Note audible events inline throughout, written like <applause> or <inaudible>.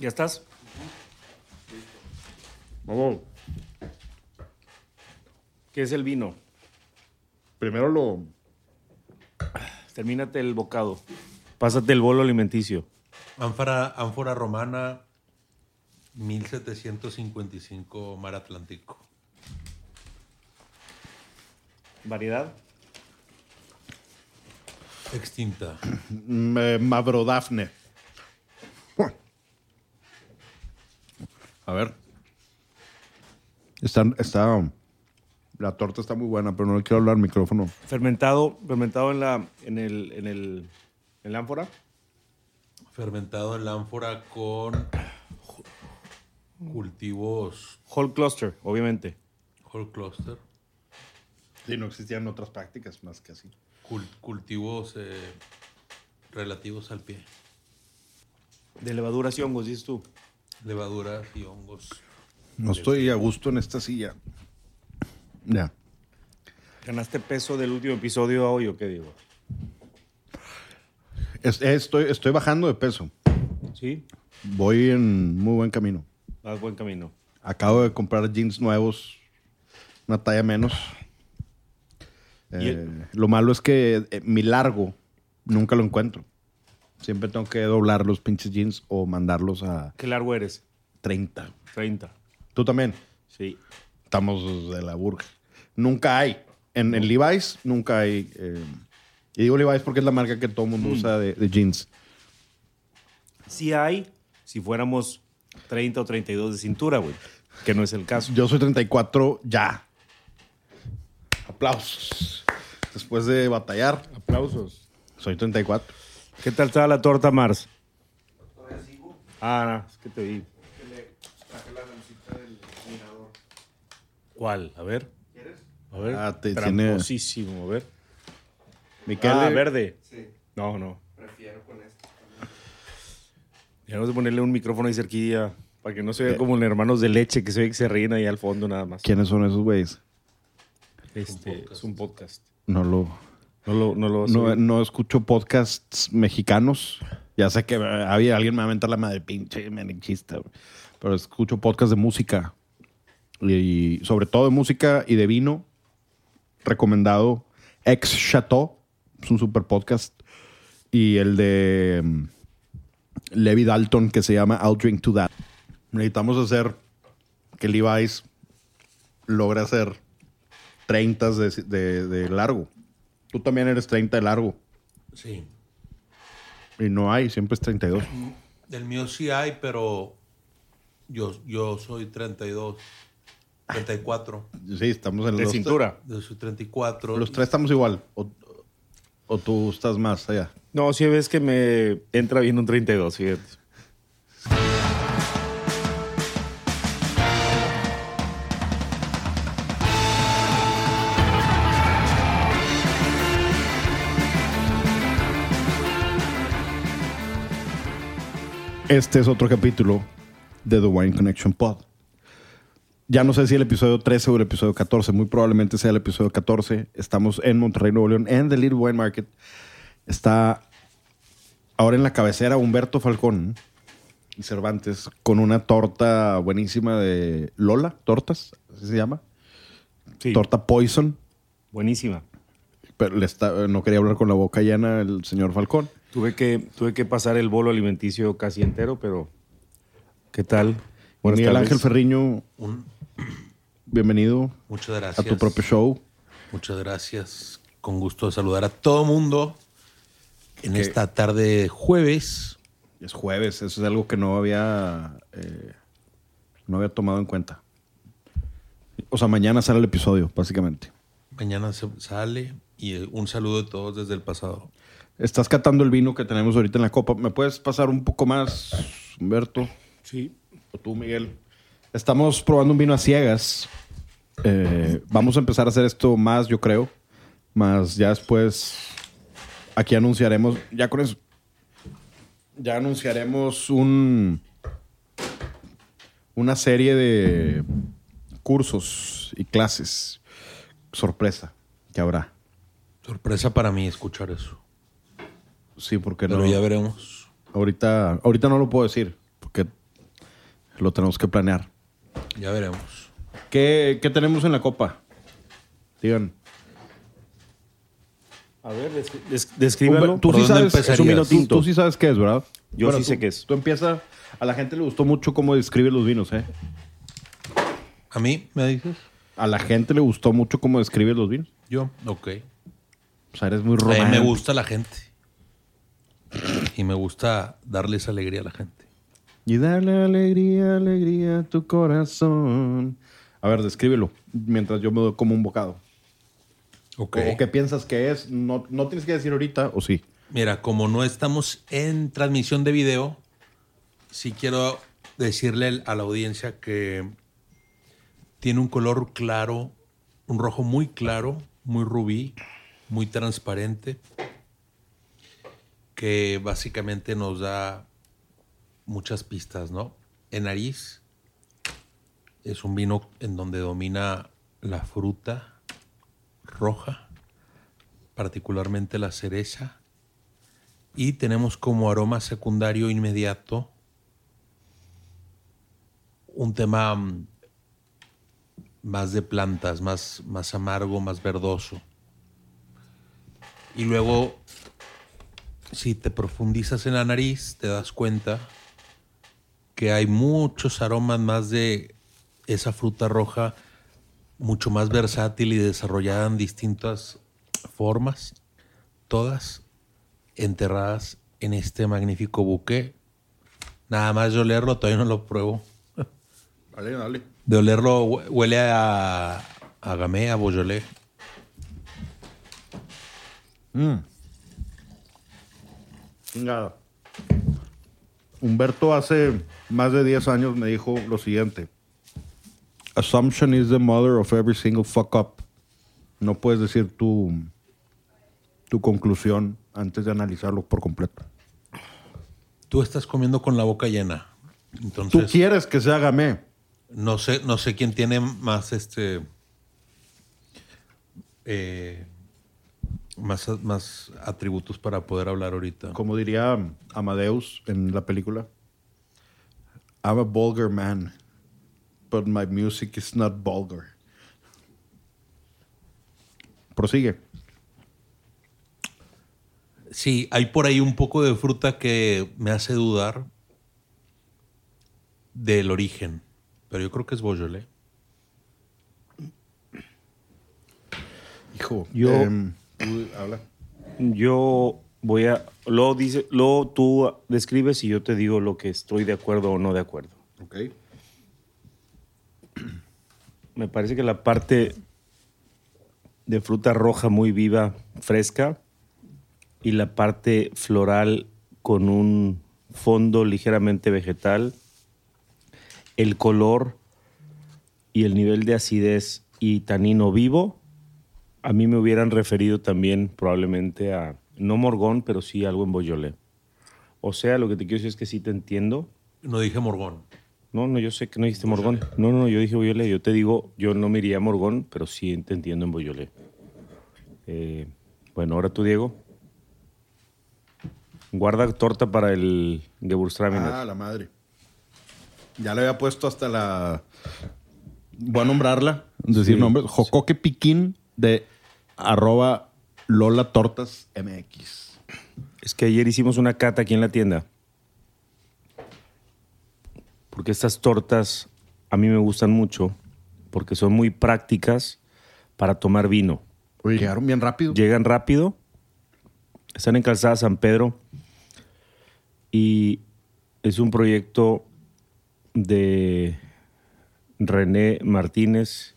¿Ya estás? Vamos. ¿Qué es el vino? Primero lo. Termínate el bocado. Pásate el bolo alimenticio. Ánfora, ánfora romana, 1755 mar Atlántico. ¿Variedad? Extinta. <clears throat> eh, Mavrodafne. A ver. Está, está. La torta está muy buena, pero no le quiero hablar al micrófono. Fermentado, fermentado en la, en el, en el, en la ánfora. Fermentado en la ánfora con cultivos Whole cluster, obviamente. whole cluster, Sí, no existían otras prácticas más que así. cul- cultivos eh, relativos al pie, De levaduras y hongos, dices tú. Levaduras y hongos. No estoy a gusto en esta silla. Ya. ¿Ganaste peso del último episodio a hoy o qué digo? Es- estoy, estoy bajando de peso. Sí. Voy en muy buen camino. Vas buen camino. Acabo de comprar jeans nuevos, una talla menos. ¿Y Eh, el- lo malo es que eh, mi largo nunca lo encuentro. Siempre tengo que doblar los pinches jeans o mandarlos a ¿Qué largo eres? 30. 30. Tú también. Sí. Estamos de la burga. Nunca hay. En, en Levi's nunca hay. eh, y digo Levi's porque es la marca que todo el mundo usa de, de jeans. Sí hay, si fuéramos 30 o 32 de cintura, güey. Que no es el caso. Yo soy 34 ya. Aplausos. Después de batallar, Aplausos. soy 34. ¿Qué tal estaba la torta, Mars? Ah, no, es que te vi. ¿Cuál? A ver. A ver. Ah, te- Tramposísimo, a ver. Miquel, ah, eh, verde. Sí, No, no. prefiero con esto. Ya vamos a ponerle un micrófono ahí cerquilla para que no se vea como en hermanos de leche que se ve que se ríen ahí al fondo nada más. ¿Quiénes son esos güeyes? Este, es un podcast. No lo. No lo, no lo No, escucho podcasts mexicanos. Ya sé que había alguien me va a mentar la madre pinche menchista, güey. Pero escucho podcasts de música. Y, sobre todo de música y de vino. Recomendado. Ex Chateau. Es un super podcast. Y el de mm, Levi Dalton que se llama I'll Drink to That. Necesitamos hacer que Levi's logre hacer 30 de, de- de largo. Tú también eres 30 de largo. Sí. Y no hay, siempre es 32. Del mío sí hay, pero yo, yo soy 32, 34. Sí, estamos en de los cintura. Yo soy 34. Los tres estamos igual. O, o tú estás más allá. No, si ves que me entra bien un 32, fíjate. Este es otro capítulo de The Wine Connection Pod. Ya no sé si el episodio 13 o el episodio 14. Muy probablemente sea el episodio 14. Estamos en Monterrey, Nuevo León, en The Little Wine Market. Está ahora en la cabecera Humberto Falcón y Cervantes con una torta buenísima de Lola, tortas, así se llama. Sí, Torta Poison. buenísima. Pero le está, no quería hablar con la boca llena el señor Falcón. Tuve que, tuve que pasar el bolo alimenticio casi entero, pero ¿qué tal? Buenas Miguel tardes. Ángel Ferriño, Un- bienvenido muchas a gracias. tu propio show. Muchas gracias. Con gusto de saludar a todo mundo en Que- esta tarde jueves. Es jueves, eso es algo que no había, eh, no había tomado en cuenta. O sea, mañana sale el episodio, básicamente. Mañana se sale y un saludo de todos desde el pasado. Estás catando el vino que tenemos ahorita en la copa. ¿Me puedes pasar un poco más, Humberto? Sí. O tú, Miguel. Estamos probando un vino a ciegas. Eh, vamos a empezar a hacer esto más, yo creo. Más ya después. Aquí anunciaremos. Ya con eso. Ya anunciaremos un. Una serie de cursos y clases. Sorpresa que habrá. Sorpresa para mí escuchar eso. Sí, porque Pero no. ya veremos. Ahorita, ahorita no lo puedo decir. Porque Lo tenemos que planear. Ya veremos. ¿Qué, qué tenemos en la copa? Digan. A ver, des- des- descríbalo. Tú ¿Por sí, dónde sabes, empezarías? es un vino Tú- tinto. Tú sí sabes qué es, ¿verdad? Yo sí sé qué es. Tú empieza. A la gente le gustó mucho cómo describe los vinos, ¿eh? ¿A mí me dices? A la gente le gustó mucho cómo describe los vinos. Yo. Ok. O sea, eres muy A mí romántico. me gusta la gente. Y me gusta darles alegría a la gente. Y darle alegría, alegría a tu corazón. A ver, descríbelo mientras yo me doy como un bocado. Ok. ¿O qué piensas que es? No, no tienes que decir ahorita, ¿o sí? Mira, como no estamos en transmisión de video, sí quiero decirle a la audiencia que tiene un color claro, un rojo muy claro, muy rubí, muy transparente, que básicamente nos da muchas pistas, ¿no? En nariz es un vino en donde domina la fruta roja, particularmente la cereza, y tenemos como aroma secundario inmediato un tema mm, más de plantas, más, más amargo, más verdoso. Y luego, si te profundizas en la nariz, te das cuenta que hay muchos aromas más de esa fruta roja, mucho más versátil y desarrollada en distintas formas, todas enterradas en este magnífico buque. Nada más de olerlo, todavía no lo pruebo. Dale, dale. De olerlo hue- huele a, a gamé, a Beaujolais. Chingada. Humberto hace más de 10 años me dijo lo siguiente. Assumption is the mother of every single fuck up. No puedes decir tu, tu conclusión antes de analizarlo por completo. Tú estás comiendo con la boca llena. Tú Entonces, quieres que se haga me. no sé, no sé quién tiene más este. eh, más, más atributos para poder hablar ahorita. Como diría Amadeus en la película. I'm a vulgar man, but my music is not vulgar. Prosigue. Sí, hay por ahí un poco de fruta que me hace dudar del origen. Pero yo creo que es Beaujolais. Hijo, Yo- em, tú habla. Yo voy a. Luego, dice, luego tú describes y yo te digo lo que estoy de acuerdo o no de acuerdo. Ok. <clears throat> Me parece que la parte de fruta roja muy viva, fresca, y la parte floral con un fondo ligeramente vegetal, el color y el nivel de acidez y tanino vivo, a mí me hubieran referido también probablemente a, no Morgón, pero sí algo en Beaujolais. O sea, lo que te quiero decir es que sí te entiendo, No dije Morgón. no, no, yo sé que no dijiste Morgón. No, no, no, yo dije Boyolé. Yo te digo, yo no me iría a Morgón, pero sí te entiendo en Boyolé. Eh, bueno, ahora tú, Diego. Guarda torta para el Gewürztraminer. Ah, la madre. Ya le había puesto hasta la. Voy a nombrarla, decir Sí. nombres. Jocoque Piquín de arroba Lola Tortas MX. Es que ayer hicimos una cata aquí en la tienda. Porque estas tortas a mí me gustan mucho, porque son muy prácticas para tomar vino. Oye, llegaron bien rápido. Llegan rápido. Están en Calzada San Pedro. Y es un proyecto de René Martínez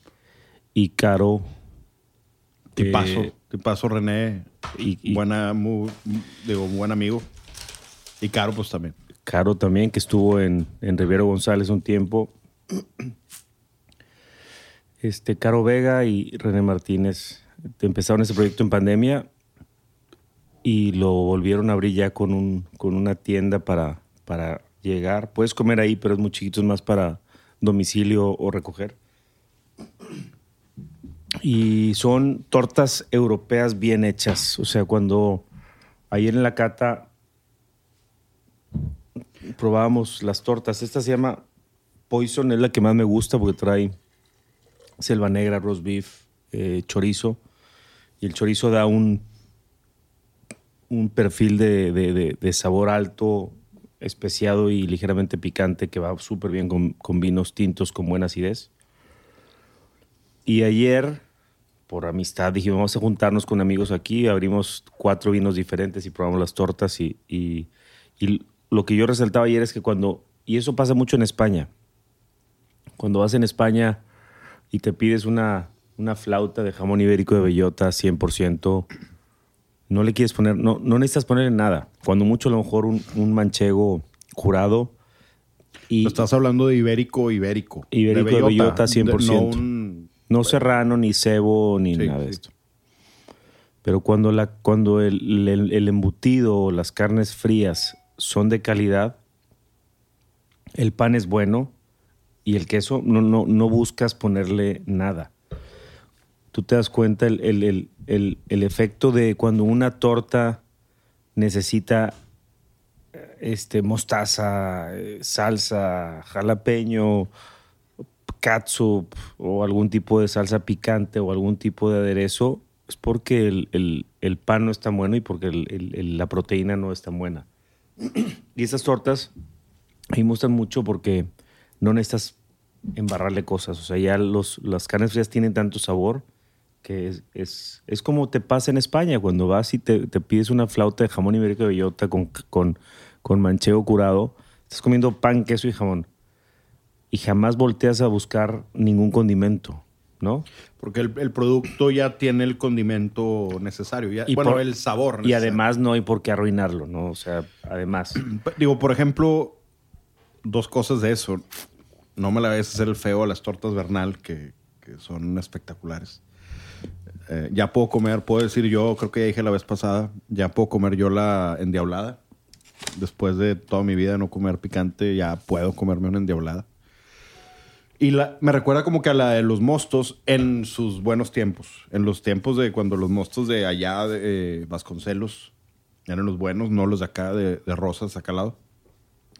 y Caro. Tipazo, eh, tipazo René. y, y buena, muy, digo, buen amigo. Y Caro, pues también. Caro también, que estuvo en, en Rivero González un tiempo. Este, Caro Vega y René Martínez empezaron ese proyecto en pandemia y lo volvieron a abrir ya con, un, con una tienda para, para llegar. Puedes comer ahí, pero es muy chiquito, es más para domicilio o recoger. Y son tortas europeas bien hechas. O sea, cuando ayer en la cata probábamos las tortas. Esta se llama Poison es la que más me gusta porque trae selva negra, roast beef, eh, chorizo. Y el chorizo da un, un perfil de, de- de- de sabor alto, especiado y ligeramente picante que va súper bien con, con vinos tintos con buena acidez. Y ayer, por amistad, dijimos, vamos a juntarnos con amigos aquí, abrimos cuatro vinos diferentes y probamos las tortas. Y, y- y lo que yo resaltaba ayer es que cuando, y eso pasa mucho en España, cuando vas en España y te pides una, una flauta de jamón ibérico de bellota 100%, no le quieres poner, no, no necesitas ponerle nada. Cuando mucho a lo mejor un, un manchego jurado y Estás hablando de ibérico, ibérico. Ibérico de bellota, 100%. De- no un- no serrano, ni cebo, ni Sí, nada de sí. esto. Pero cuando, la, cuando el, el- el embutido o las carnes frías son de calidad, el pan es bueno y el queso no, no, no buscas ponerle nada. Tú te das cuenta el, el- el- el- el efecto de cuando una torta necesita eh, este, mostaza, eh, salsa, jalapeño, catsup o algún tipo de salsa picante o algún tipo de aderezo, es porque el, el- el pan no es tan bueno y porque la proteína no es tan buena. <clears throat> y estas tortas a mí me gustan mucho porque no necesitas embarrarle cosas. O sea, ya los, las carnes frías tienen tanto sabor que es, es, es como te pasa en España cuando vas y te, te pides una flauta de jamón ibérico de bellota con, con, con manchego curado. Estás comiendo pan, queso y jamón. Y jamás volteas a buscar ningún condimento, ¿no? Porque el, el producto ya tiene el condimento necesario. ya- Y bueno, por- el sabor. Y necesario. además no hay por qué arruinarlo, ¿no? O sea, además. <clears throat> Digo, por ejemplo, dos cosas de eso. No me la vayas a hacer el feo a las tortas Bernal, que, que son espectaculares. Eh, ya puedo comer, puedo decir yo, creo que ya dije la vez pasada, ya puedo comer yo la endiablada. Después de toda mi vida no comer picante, ya puedo comerme una endiablada. Y me recuerda como que a la de los mostos en sus buenos tiempos. En los tiempos de cuando los mostos de allá, de eh, Vasconcelos, eran los buenos, no los de acá, de, Rosas, acá al lado.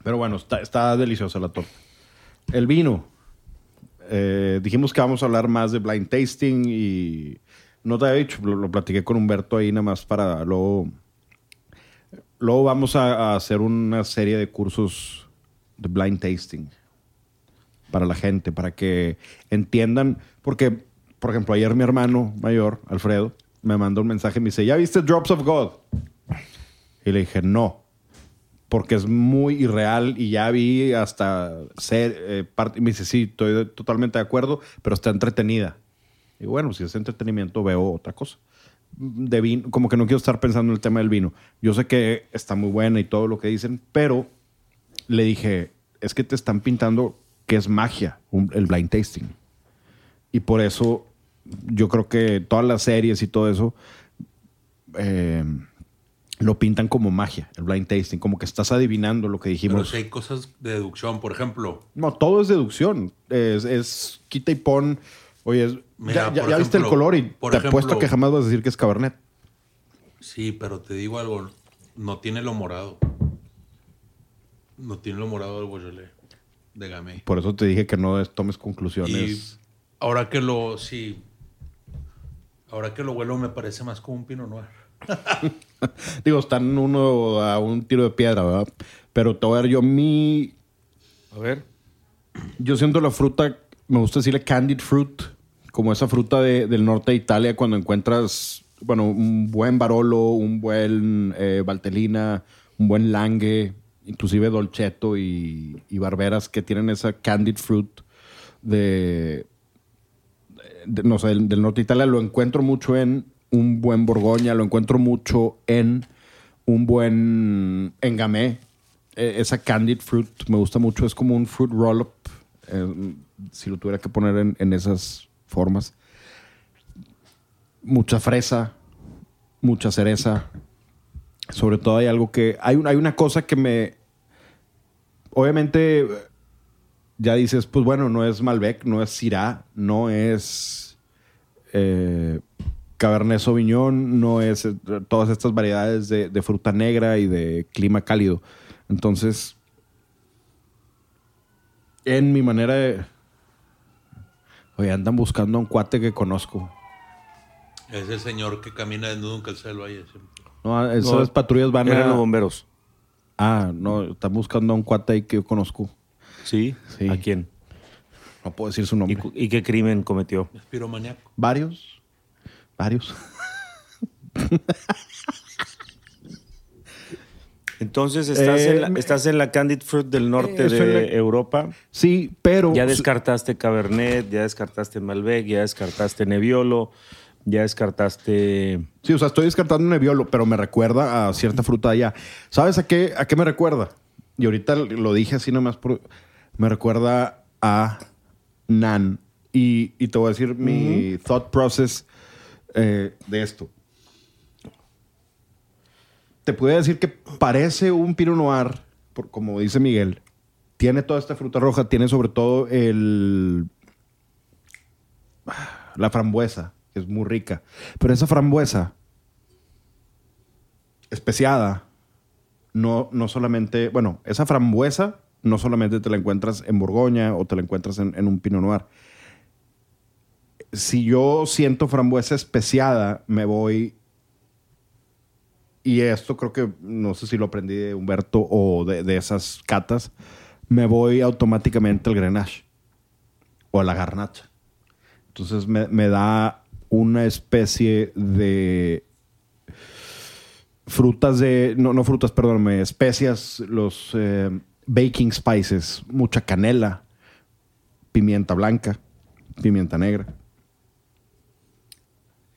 Pero bueno, está, está deliciosa la torta. El vino. Eh, dijimos que vamos a hablar más de blind tasting y no te había dicho, lo, lo platiqué con Humberto ahí nada más para luego... Luego vamos a hacer una serie de cursos de blind tasting para la gente, para que entiendan, porque, por ejemplo, ayer mi hermano mayor, Alfredo, me mandó un mensaje y me dice, ¿ya viste Drops of God? Y le dije, no, porque es muy irreal y ya vi hasta ser, eh, parte, me dice, sí, estoy totalmente de acuerdo, pero está entretenida. Y bueno, si es entretenimiento, veo otra cosa. De vino, como que no quiero estar pensando en el tema del vino. Yo sé que está muy buena y todo lo que dicen, pero le dije, es que te están pintando que es magia un- el blind tasting. Y por eso yo creo que todas las series y todo eso eh, lo pintan como magia, el blind tasting, como que estás adivinando lo que Pero dijimos. si hay cosas de deducción, por ejemplo, No, todo es deducción. Es, es quita y pon. Oye, es- Mira, ya, viste el color y por te ejemplo- apuesto que jamás vas a decir que es Cabernet. sí, pero te digo algo, no tiene lo morado. No tiene lo morado del Beaujolais de Gamay. Por eso te dije que no es- tomes Y conclusiones. ahora que lo, sí, ahora que lo huelo me parece más como un Pinot Noir. <laughs> Digo, están uno a un tiro de piedra, ¿verdad? Pero te voy a dar yo mi. A ver. Yo siento la fruta, me gusta decirle candied fruit, como esa fruta de- del norte de Italia cuando encuentras, bueno, un buen Barolo, un buen eh, Valtelina, un buen Lange, inclusive Dolcetto y, Barberas que tienen esa candied fruit de, no sé, del, del norte de Italia. Lo encuentro mucho en un buen Borgoña, lo encuentro mucho en un buen Engamé. Eh, esa candied fruit me gusta mucho. Es como un fruit roll-up, eh, si lo tuviera que poner en, en esas formas. Mucha fresa, mucha cereza. Sobre todo hay algo que... Hay, hay una cosa que me... Obviamente, ya dices, pues bueno, no es Malbec, no es Syrah, no es eh, Cabernet Sauvignon, no es eh, todas estas variedades de, de fruta negra y de clima cálido. Entonces, En mi manera de. Oye, andan buscando a un cuate que conozco. Es el señor que camina desnudo en calzada del valle. siempre. No, esas No, patrullas van Eran los bomberos. Ah, no, están buscando a un cuate ahí que yo conozco. ¿Sí? Sí. ¿A quién? No puedo decir su ¿Y, nombre. y qué crimen cometió? Es piromaníaco. Varios. Varios. Entonces, estás, Eh, en, la, me- estás en la Candid Fruit del norte Eh, de la- Europa. Sí, pero. Ya descartaste Cabernet, ya descartaste Malbec, ya descartaste Nebbiolo, ya descartaste... Sí, o sea, estoy descartando un Nebbiolo, pero me recuerda a cierta fruta de allá. ¿Sabes a qué, a qué me recuerda? Y ahorita lo dije así nomás por... Me recuerda a Nan. Y, y te voy a decir mi thought process eh, de esto. Te puedo decir que parece un Pinot Noir, por, como dice Miguel. Tiene toda esta fruta roja, tiene sobre todo el... La frambuesa, es muy rica. Pero esa frambuesa especiada, no, no solamente, bueno, esa frambuesa no solamente te la encuentras en Borgoña o te la encuentras en, un Pinot Noir. Si yo siento frambuesa especiada, me voy... Y esto creo que, no sé si lo aprendí de Humberto o de, de esas catas, me voy automáticamente al Grenache o a la garnacha. Entonces me, me da una especie de frutas de, no, no frutas, perdóname, especias, los eh, baking spices, mucha canela, pimienta blanca, pimienta negra,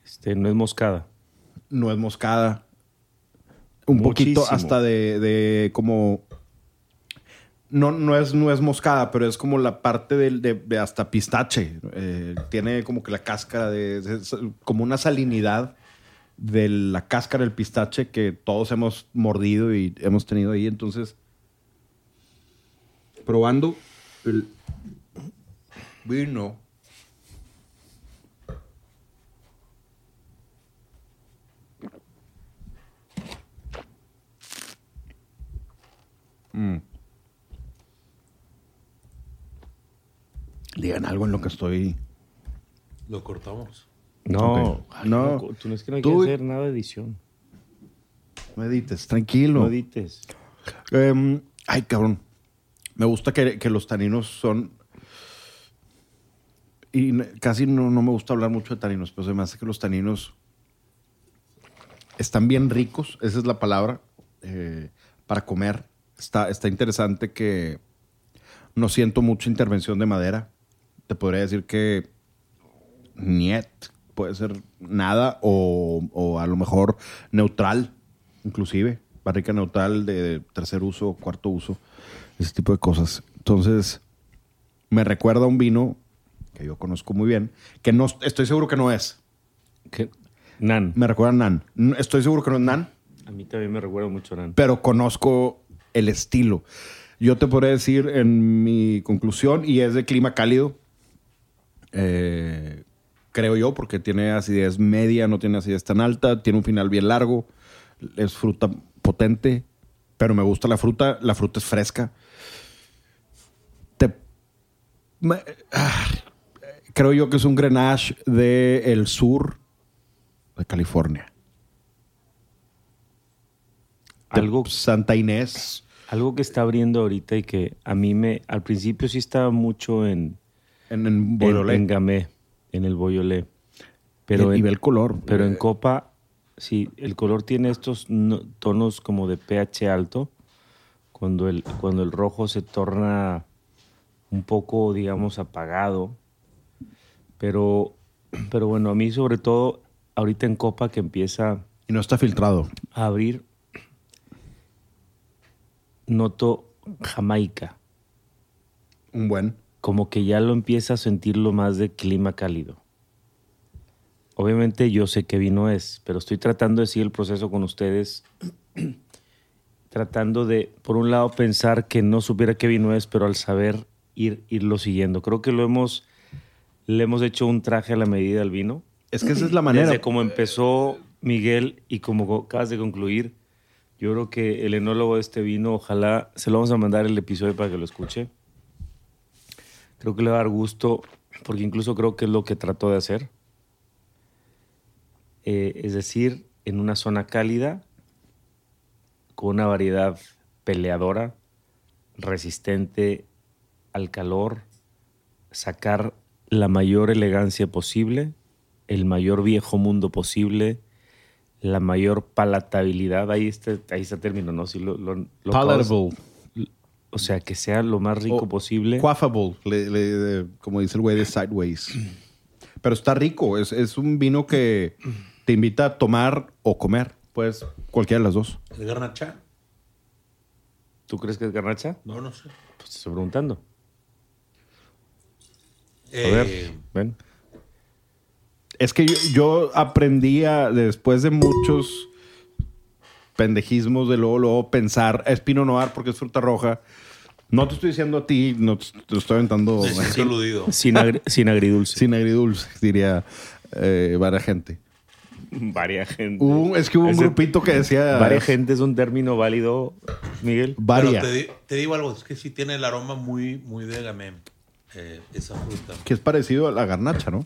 Este, no es moscada. nuez moscada, un Muchísimo. poquito hasta de, de como... No, no es nuez moscada, pero es como la parte de, de hasta pistache. Eh, tiene como que la cáscara de, como una salinidad de la cáscara del pistache que todos hemos mordido y hemos tenido ahí. Entonces, probando el vino. Mm. Digan algo en lo que estoy. Lo cortamos. No, ay, No. Tú no es que no hay Tú- que hacer nada de edición. Medites, tranquilo. No edites. Em, ay, cabrón. Me gusta que, que los taninos son. Y casi no, no me gusta hablar mucho de taninos, pero se me hace que los taninos están bien ricos, esa es la palabra, eh, para comer. Está, está interesante que no siento mucha intervención de madera. Te podría decir que niet, puede ser nada o, o a lo mejor neutral, inclusive, barrica neutral de tercer uso, cuarto uso, ese tipo de cosas. Entonces, me recuerda a un vino que yo conozco muy bien, que no estoy seguro que no es. ¿Qué? Nan. Me recuerda a Nan. Estoy seguro que no es Nan, A mí también me recuerda mucho a Nan. pero conozco el estilo. Yo te podría decir en mi conclusión, y es de clima cálido, eh, creo yo, porque tiene acidez media, no tiene acidez tan alta, tiene un final bien largo, es fruta potente, pero me gusta la fruta, la fruta es fresca. Te- me- ah, creo yo que es un Grenache del sur de California. De Algo, Santa Inés. algo que está abriendo ahorita y que a mí me... Al principio sí estaba mucho en... En, en En, Beaujolais. en gamé, en el Beaujolais. Pero, y, en, ve el color. pero en Eh, copa, sí, el color tiene estos no- tonos como de pH alto. Cuando el, cuando el rojo se torna un poco, digamos, apagado. Pero, pero bueno, a mí sobre todo, ahorita en copa que empieza Y no está filtrado. a abrir, noto Jamaica. Un buen. Como que ya lo empieza a sentirlo más de clima cálido. Obviamente yo sé qué vino es, pero estoy tratando de seguir el proceso con ustedes, <clears throat> tratando de, por un lado, pensar que no supiera qué vino es, pero al saber ir, irlo siguiendo. Creo que lo hemos, le hemos hecho un traje a la medida al vino. Es que esa es la manera. Desde como empezó Miguel y como acabas de concluir, yo creo que el enólogo de este vino, ojalá se lo vamos a mandar el episodio para que lo escuche. Creo que le va a dar gusto, porque incluso creo que es lo que trató de hacer. Eh, es decir, en una zona cálida, con una variedad peleadora, resistente al calor, sacar la mayor elegancia posible, el mayor viejo mundo posible, la mayor palatabilidad. Ahí está, ahí está el término, ¿no? Si lo, lo- lo Palatable. O sea, que sea lo más rico O posible. Quaffable, le- le- como dice el güey de Sideways. Pero está rico. Es, es un vino que te invita a tomar o comer. Pues cualquiera de las dos. ¿El garnacha? ¿Tú crees que es garnacha? No, no sé. Pues te estoy preguntando. A Eh, ver, ven. Es que yo, yo aprendí a, después de muchos pendejismos de luego, luego pensar, es Pinot Noir porque es fruta roja. No te estoy diciendo a ti, no te te estoy aventando me siento aludido. Sin, agri- sin agridulce. sin agridulce, diría eh, varias gente. Varia gente. Hubo es que hubo un Ese- grupito que decía... Varia gente es un término válido, Miguel. Varia. Pero te, di- te digo algo, es que sí tiene el aroma muy, muy de gamay, eh, esa fruta. que es parecido a la garnacha, ¿no?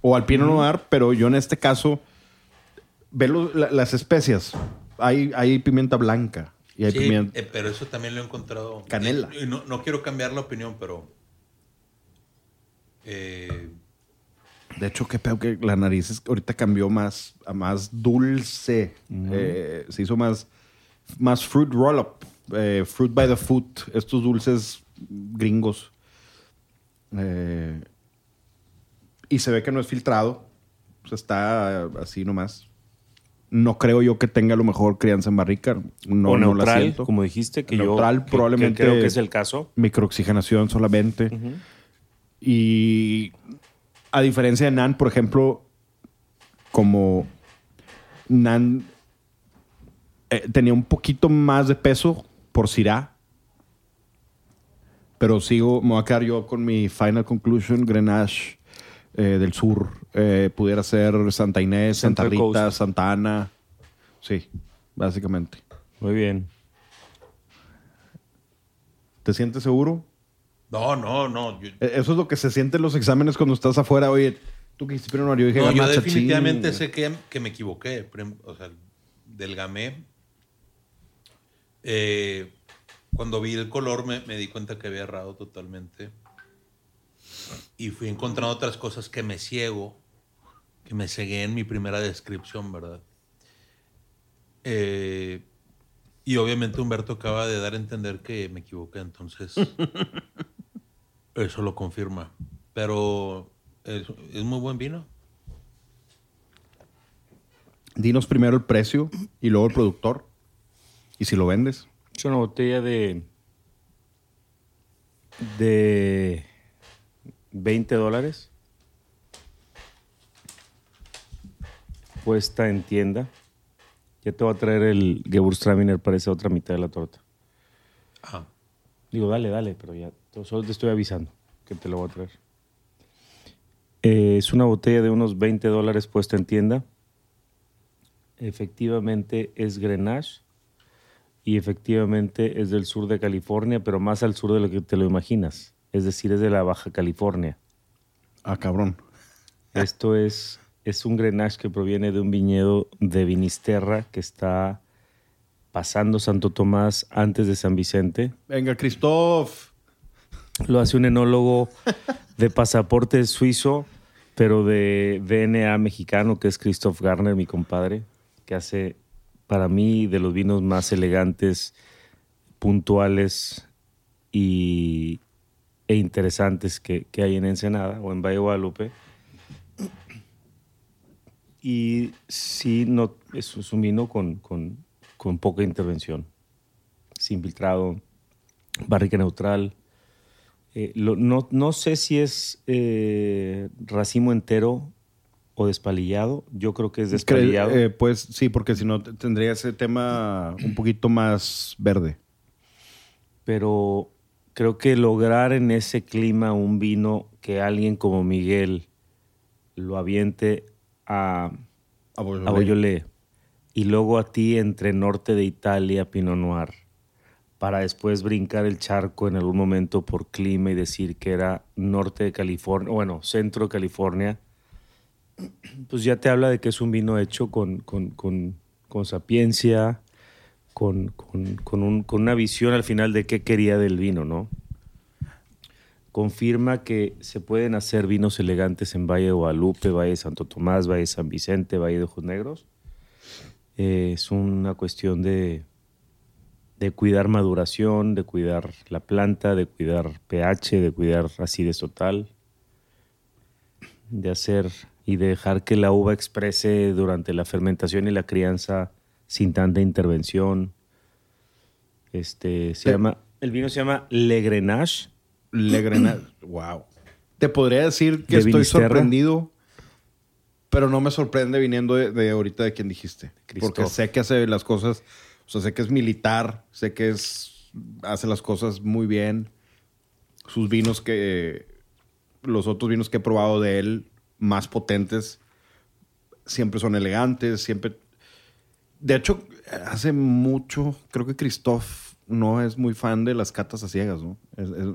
O al Pinot Noir, pero yo en este caso, ve lo- la- las especias. Hay, hay pimienta blanca y hay Sí, pimienta... eh, pero eso también lo he encontrado. Canela. Y- y no, no quiero cambiar la opinión, pero. eh, De hecho, qué pedo que la nariz es- ahorita cambió más a más dulce. Eh, se hizo más, más fruit roll-up. eh, fruit by the foot. Estos dulces gringos. Eh, y se ve que no es filtrado. O sea, está así nomás. No creo yo que tenga a lo mejor crianza en barrica. No, o no la neutral, siento. como dijiste, que Neutral, yo que- que probablemente- creo que es el caso. microoxigenación solamente. Y a diferencia de Nan, por ejemplo, como Nan eh, tenía un poquito más de peso por Syrah. Pero sigo, me voy a quedar yo con mi final conclusion, Grenache eh, del Sur. Eh, pudiera ser Santa Inés, Santa Rita, Coast. Santa Ana. Sí, básicamente. Muy bien. ¿Te sientes seguro? no, no, no. Yo, Eh, Eso es lo que se siente en los exámenes cuando estás afuera. Oye, tú que hiciste Noir, yo dije no, yo definitivamente sé que, que me equivoqué. O sea, del gamay. eh, cuando vi el color me, me di cuenta que había errado totalmente. Y fui encontrando otras cosas que me ciego, que me cegué en mi primera descripción, ¿verdad? Eh, y obviamente Humberto acaba de dar a entender que me equivoqué, entonces <laughs> eso lo confirma. Pero es, es muy buen vino. Dinos primero el precio y luego el productor. Y si lo vendes. Es una botella de. de. 20 dólares. Puesta en tienda. Ya te voy a traer el Gewürztraminer para esa otra mitad de la torta. Ah, Digo, dale, dale, pero ya. Solo te estoy avisando que te lo voy a traer. Eh, es una botella de unos 20 dólares puesta en tienda. Efectivamente es Grenache. Y efectivamente es del sur de California, pero más al sur de lo que te lo imaginas. Es decir, es de la Baja California. Ah, cabrón. Esto es, es un Grenache que proviene de un viñedo de Vinisterra que está pasando Santo Tomás antes de San Vicente. Venga, Christoph. Lo hace un enólogo de pasaporte suizo, pero de DNA mexicano, que es Christoph Garner, mi compadre, que hace para mí de los vinos más elegantes, puntuales y, e interesantes que, que hay en Ensenada o en Valle Guadalupe. Y sí, no, es, un vino con, con- con poca intervención, sin filtrado, barrica neutral. Eh, lo- no, no sé si es eh, racimo entero o despalillado. Yo creo que es despalillado. Eh, pues sí, porque si no tendría ese tema un poquito más verde. pero creo que lograr en ese clima un vino que alguien como Miguel lo aviente a, A a Beaujolais y luego a ti entre norte de Italia, Pinot Noir, para después brincar el charco en algún momento por clima y decir que era norte de California, bueno, centro de California, pues ya te habla de que es un vino hecho con, con, con, con sapiencia, con, con, con, un- con una visión al final de qué quería del vino, ¿no? Confirma que se pueden hacer vinos elegantes en Valle de Guadalupe, Valle de Santo Tomás, Valle de San Vicente, Valle de Ojos Negros. Eh, es una cuestión de, de cuidar maduración, de cuidar la planta, de cuidar pH, de cuidar acidez total, de hacer y de dejar que la uva exprese durante la fermentación y la crianza sin tanta intervención. Este se llama el vino se llama Le Grenache. Wow. <clears throat> Te podría decir que ¿De estoy Vinisterra? sorprendido, pero no me sorprende viniendo de, de ahorita de quien dijiste. Christoph. Porque sé que hace las cosas, o sea, sé que es militar, sé que es hace las cosas muy bien. Sus vinos que los otros vinos que he probado de él más potentes siempre son elegantes, siempre de hecho, hace mucho, creo que Christoph no es muy fan de las catas a ciegas, ¿no? Es- es-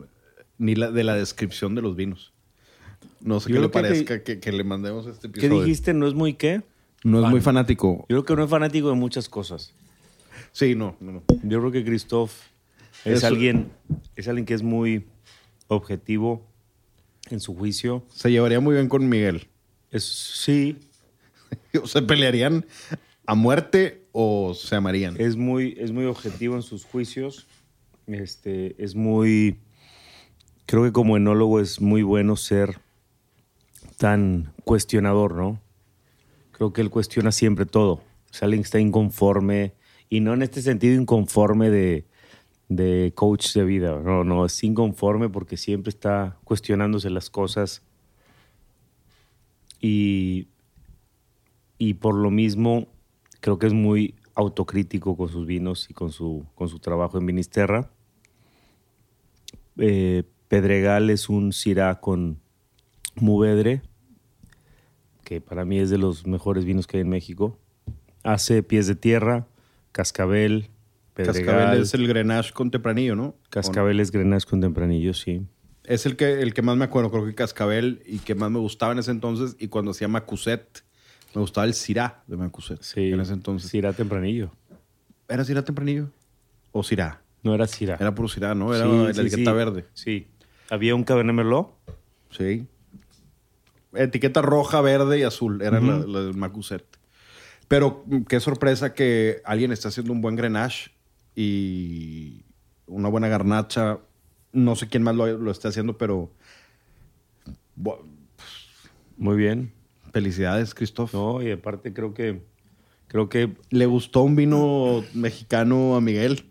ni la, de la descripción de los vinos. No sé Yo qué le que- parezca que, que le mandemos este ¿Qué episodio. dijiste? ¿No es muy qué? No es muy fanático. Yo creo que no es fanático de muchas cosas. Sí, no, no, no. Yo creo que Christoph es Eso- alguien, es alguien que es muy objetivo en su juicio. Se llevaría muy bien con Miguel. Es, sí, <laughs> O se pelearían a muerte o se amarían. es muy, es muy objetivo en sus juicios. Este, es muy. Creo que como enólogo es muy bueno ser tan cuestionador, ¿no? Creo que él cuestiona siempre todo. O sea, alguien está inconforme. Y no en este sentido inconforme de, de coach de vida. No, no, es inconforme porque siempre está cuestionándose las cosas. Y, y por lo mismo creo que es muy autocrítico con sus vinos y con su, con su trabajo en Vinisterra. Eh, Pedregal es un Syrah con Muvedre, que para mí es de los mejores vinos que hay en México. Hace pies de tierra, cascabel, Pedregal. Cascabel es el Grenache con tempranillo, ¿no? Cascabel es Grenache con tempranillo, sí. Es el que, el que más me acuerdo, creo que Cascabel y que más me gustaba en ese entonces. Y cuando hacía Macuset, me gustaba el Syrah de Macuset. Sí, En ese entonces. Syrah tempranillo. ¿Era Syrah tempranillo? ¿O Syrah? No era Syrah. Era puro Syrah, ¿no? Era Sí, la sí, etiqueta sí. verde. Sí. Había un Cabernet Merlot. Sí. Etiqueta roja, verde y azul. Era la, Ujú. la del Macuset. Pero mm, qué sorpresa que alguien está haciendo un buen Grenache y una buena garnacha. No sé quién más lo, lo está haciendo, pero... Muy bien. Felicidades, Christoph. No, y aparte creo que creo que ¿Le gustó un vino mexicano a Miguel?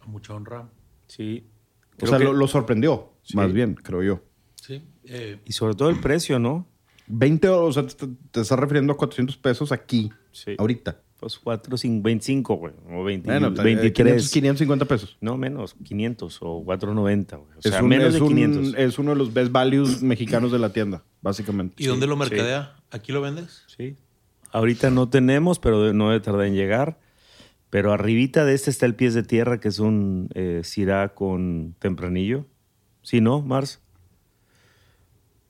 A mucha honra. sí. O Creo sea, que- lo, lo sorprendió, Sí. más bien, creo yo. Sí. eh, y sobre todo el precio, ¿no? 20, o sea, te, te estás refiriendo a 400 pesos aquí, Sí. ahorita. Pues 4, 5, 25, güey. O 20, Bueno, eh, 23. 500, 550 pesos. No, menos, 500 o 490, güey. O Es sea, un- menos es de un- 500. es uno de los best values mexicanos de la tienda, básicamente. ¿Y dónde lo sí. mercadea? ¿Aquí lo vendes? Sí. Ahorita no tenemos, pero no debe tardar en llegar. Pero arribita de este está el pies de tierra, que es un eh, con tempranillo. ¿Sí, no, Mars?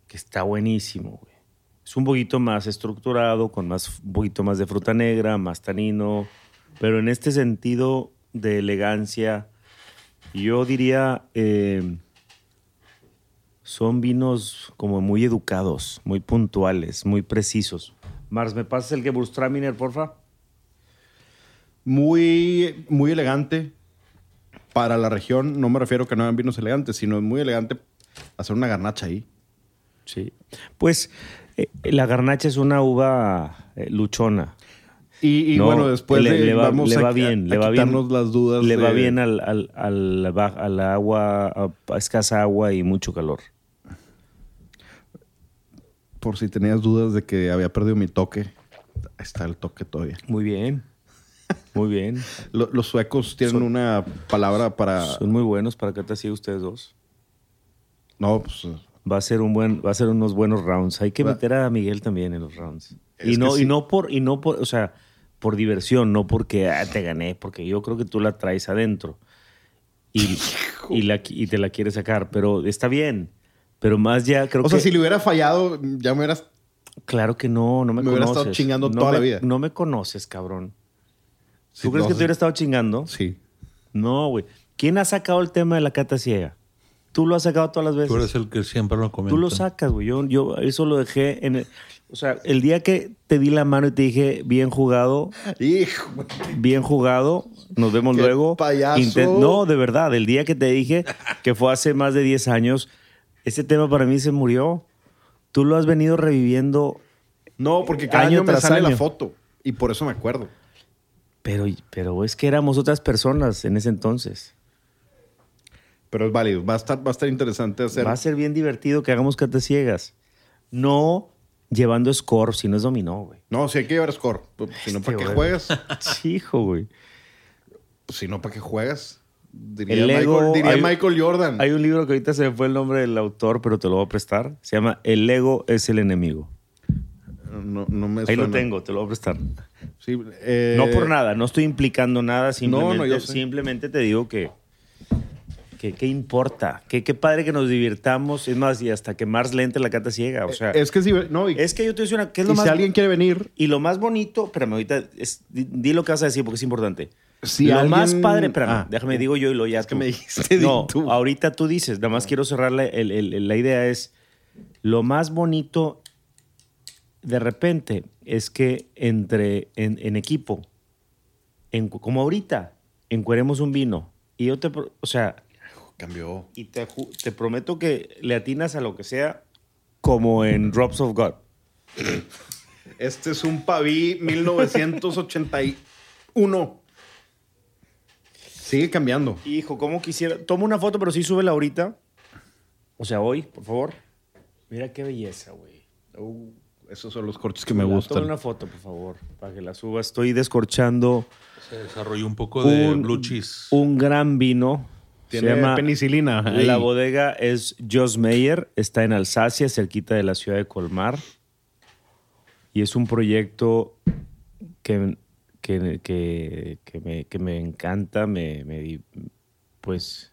Que está buenísimo, güey. Es un poquito más estructurado, con más, un poquito más de fruta negra, más tanino. Pero en este sentido de elegancia, yo diría, eh, son vinos como muy educados, muy puntuales, muy precisos. Mars, ¿me pasas el Gewürztraminer, porfa? Muy, muy elegante para la región. No me refiero a que no hagan vinos elegantes, sino muy elegante hacer una garnacha ahí. Sí. Pues eh, la garnacha es una uva eh, luchona. Y, y No, bueno, después le- de, le va- vamos le a, va a- bien, a le va bien. las dudas. Le va bien al, al, al al agua, a, a escasa agua y mucho calor. Por si tenías dudas de que había perdido mi toque, está el toque todavía. Muy bien. Muy bien. Lo- los suecos tienen Son- una palabra para... Son muy buenos para que te siga ustedes dos. No, pues... Va a ser un buen, va a ser unos buenos rounds. Hay que Va- meter a Miguel también en los rounds. Es Y no, que sí. y no por, y no por, o sea, por diversión, no porque ah, te gané, porque yo creo que tú la traes adentro. y, y, la, y te la quiere sacar. Pero está bien. Pero más ya creo O sea, que... si le hubiera fallado, ya me hubieras. Claro que no, no me, Me hubiera conoces. estado chingando No toda la me- vida. No me conoces, cabrón. Sí, ¿Tú crees no, que sí. te hubiera estado chingando? Sí. No, güey. ¿Quién ha sacado el tema de la cata ciega? Tú lo has sacado todas las veces. Tú eres el que siempre lo comenta. Tú lo sacas, güey. Yo, yo eso lo dejé en el... O sea, el día que te di la mano y te dije, bien jugado, Hijo. bien jugado, nos vemos Qué luego. payaso. Intent- no, de verdad, el día que te dije, que fue hace más de 10 años, ese tema para mí se murió. Tú lo has venido reviviendo, No, porque cada Año año, me tras sale la foto. Y por eso me acuerdo. Pero, pero es que éramos otras personas en ese entonces. Pero es válido. Va a estar, va a estar interesante hacer. Va a ser bien divertido que hagamos catas ciegas. No llevando score, si no es dominó, güey. No, si hay que llevar score. Pues, Si no, ¿para Este, qué güey. juegas? <laughs> Sí, hijo, güey. Si no, ¿para qué juegas? Diría, El Michael, ego- diría hay- Michael Jordan. Hay un libro que ahorita se me fue el nombre del autor, pero te lo voy a prestar. Se llama El ego es el enemigo. No, no me Ahí lo suena. tengo, te lo voy a prestar. Sí, eh, No por nada, no estoy implicando nada, simplemente, no, yo sé. simplemente te digo que, que qué importa, que qué padre que nos divirtamos, es más, y hasta que Mars le entre la cata ciega, o sea, es, Es que sí. No, y, que yo te voy a decir una, ¿qué es y más si alguien quiere venir, y lo más bonito, espérame, ahorita, es- di, di lo que vas a decir porque es importante. Si lo alguien- más padre, espérame, Ah. déjame digo yo y lo ya Es que me dijiste, di No, tú. ahorita tú dices, nada más quiero cerrar la, el- el- la idea es, lo más bonito de repente es que entre en, en equipo, en- como ahorita, encueremos un vino y yo te, o sea, cambió. y te, te prometo que le atinas a lo que sea como en Drops of God. Este es un Paví 1981. Sigue cambiando. Hijo, ¿cómo quisiera? Toma una foto, pero sí súbela ahorita. O sea, hoy, por favor. Mira qué belleza, güey. Uh, esos son los cortes que me Toma gustan. una foto, por favor, para que la suba. Estoy descorchando Se desarrolló un poco de un, blue cheese. un gran vino. Tiene Se llama penicilina. ahí. La bodega es Jos Meyer, está en Alsacia, cerquita de la ciudad de Colmar. Y es un proyecto que, que, que- que me, que me encanta, me, me pues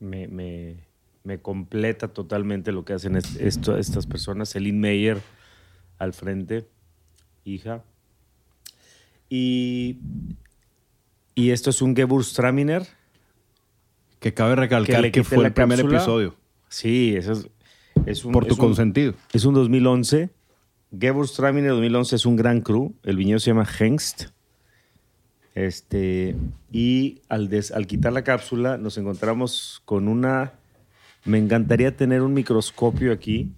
me, me- completa totalmente lo que hacen est- esto- estas personas. Celine Meyer al frente, hija. Y, y esto es un Gewürztraminer. Que cabe recalcar que, fue el primer episodio. Sí, eso es, es un... Por tu es un- consentido. Es un 2011. Gewürztraminer 2011 es un gran cru. El viñedo se llama Hengst. Este, y al, des- al quitar la cápsula nos encontramos con una... Me encantaría tener un microscopio aquí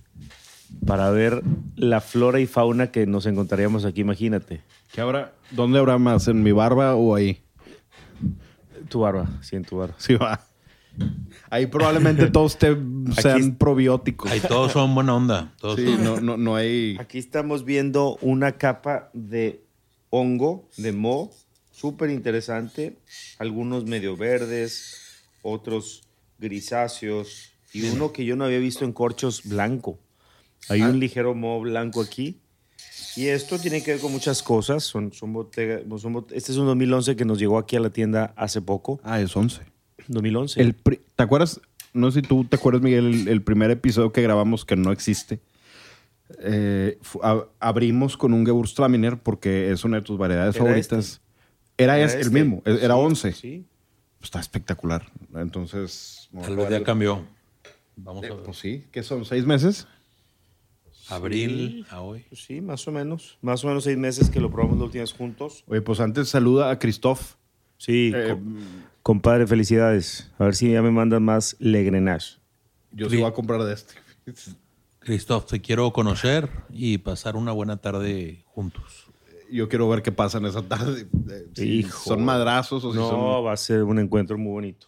para ver la flora y fauna que nos encontraríamos aquí, imagínate. ¿Qué habrá? ¿Dónde habrá más? ¿En mi barba o ahí? Tu barba, sí, en tu barba. Sí, va. Ahí probablemente <laughs> todos te sean probióticos. Ahí todos son buena onda. Todos Sí, son- no, no, no hay. Aquí estamos viendo una capa de hongo, de moho, súper interesante. Algunos medio verdes, otros grisáceos y uno que yo no había visto en corchos blanco. Hay un ligero moho blanco aquí. Y esto tiene que ver con muchas cosas. Son, son botega- son bot- este es un 2011 que nos llegó aquí a la tienda hace poco. Ah, es 11. 2011. El pri- ¿Te acuerdas? No sé si tú te acuerdas, Miguel, el, el primer episodio que grabamos que no existe. Eh, a- abrimos con un Gewürztraminer porque es una de tus variedades Era favoritas. Era, Era es- el este. mismo, e- era Sí, 11. Sí. Está espectacular. Entonces, Tal vez ya cambió. Vamos a ver. Pues sí, ¿qué son? ¿Seis meses? Abril a hoy. Pues sí, más o menos. Más o menos seis meses que lo probamos la última vez juntos. Oye, pues antes saluda a Christoph. Sí, Eh, com- compadre, felicidades. A ver si ya me mandan más Le Grenache. Yo sí voy a comprar de este. Christoph, te quiero conocer y pasar una buena tarde juntos. Yo quiero ver qué pasa en esa tarde. Eh, si Hijo. son madrazos o si No, son... va a ser un encuentro muy bonito.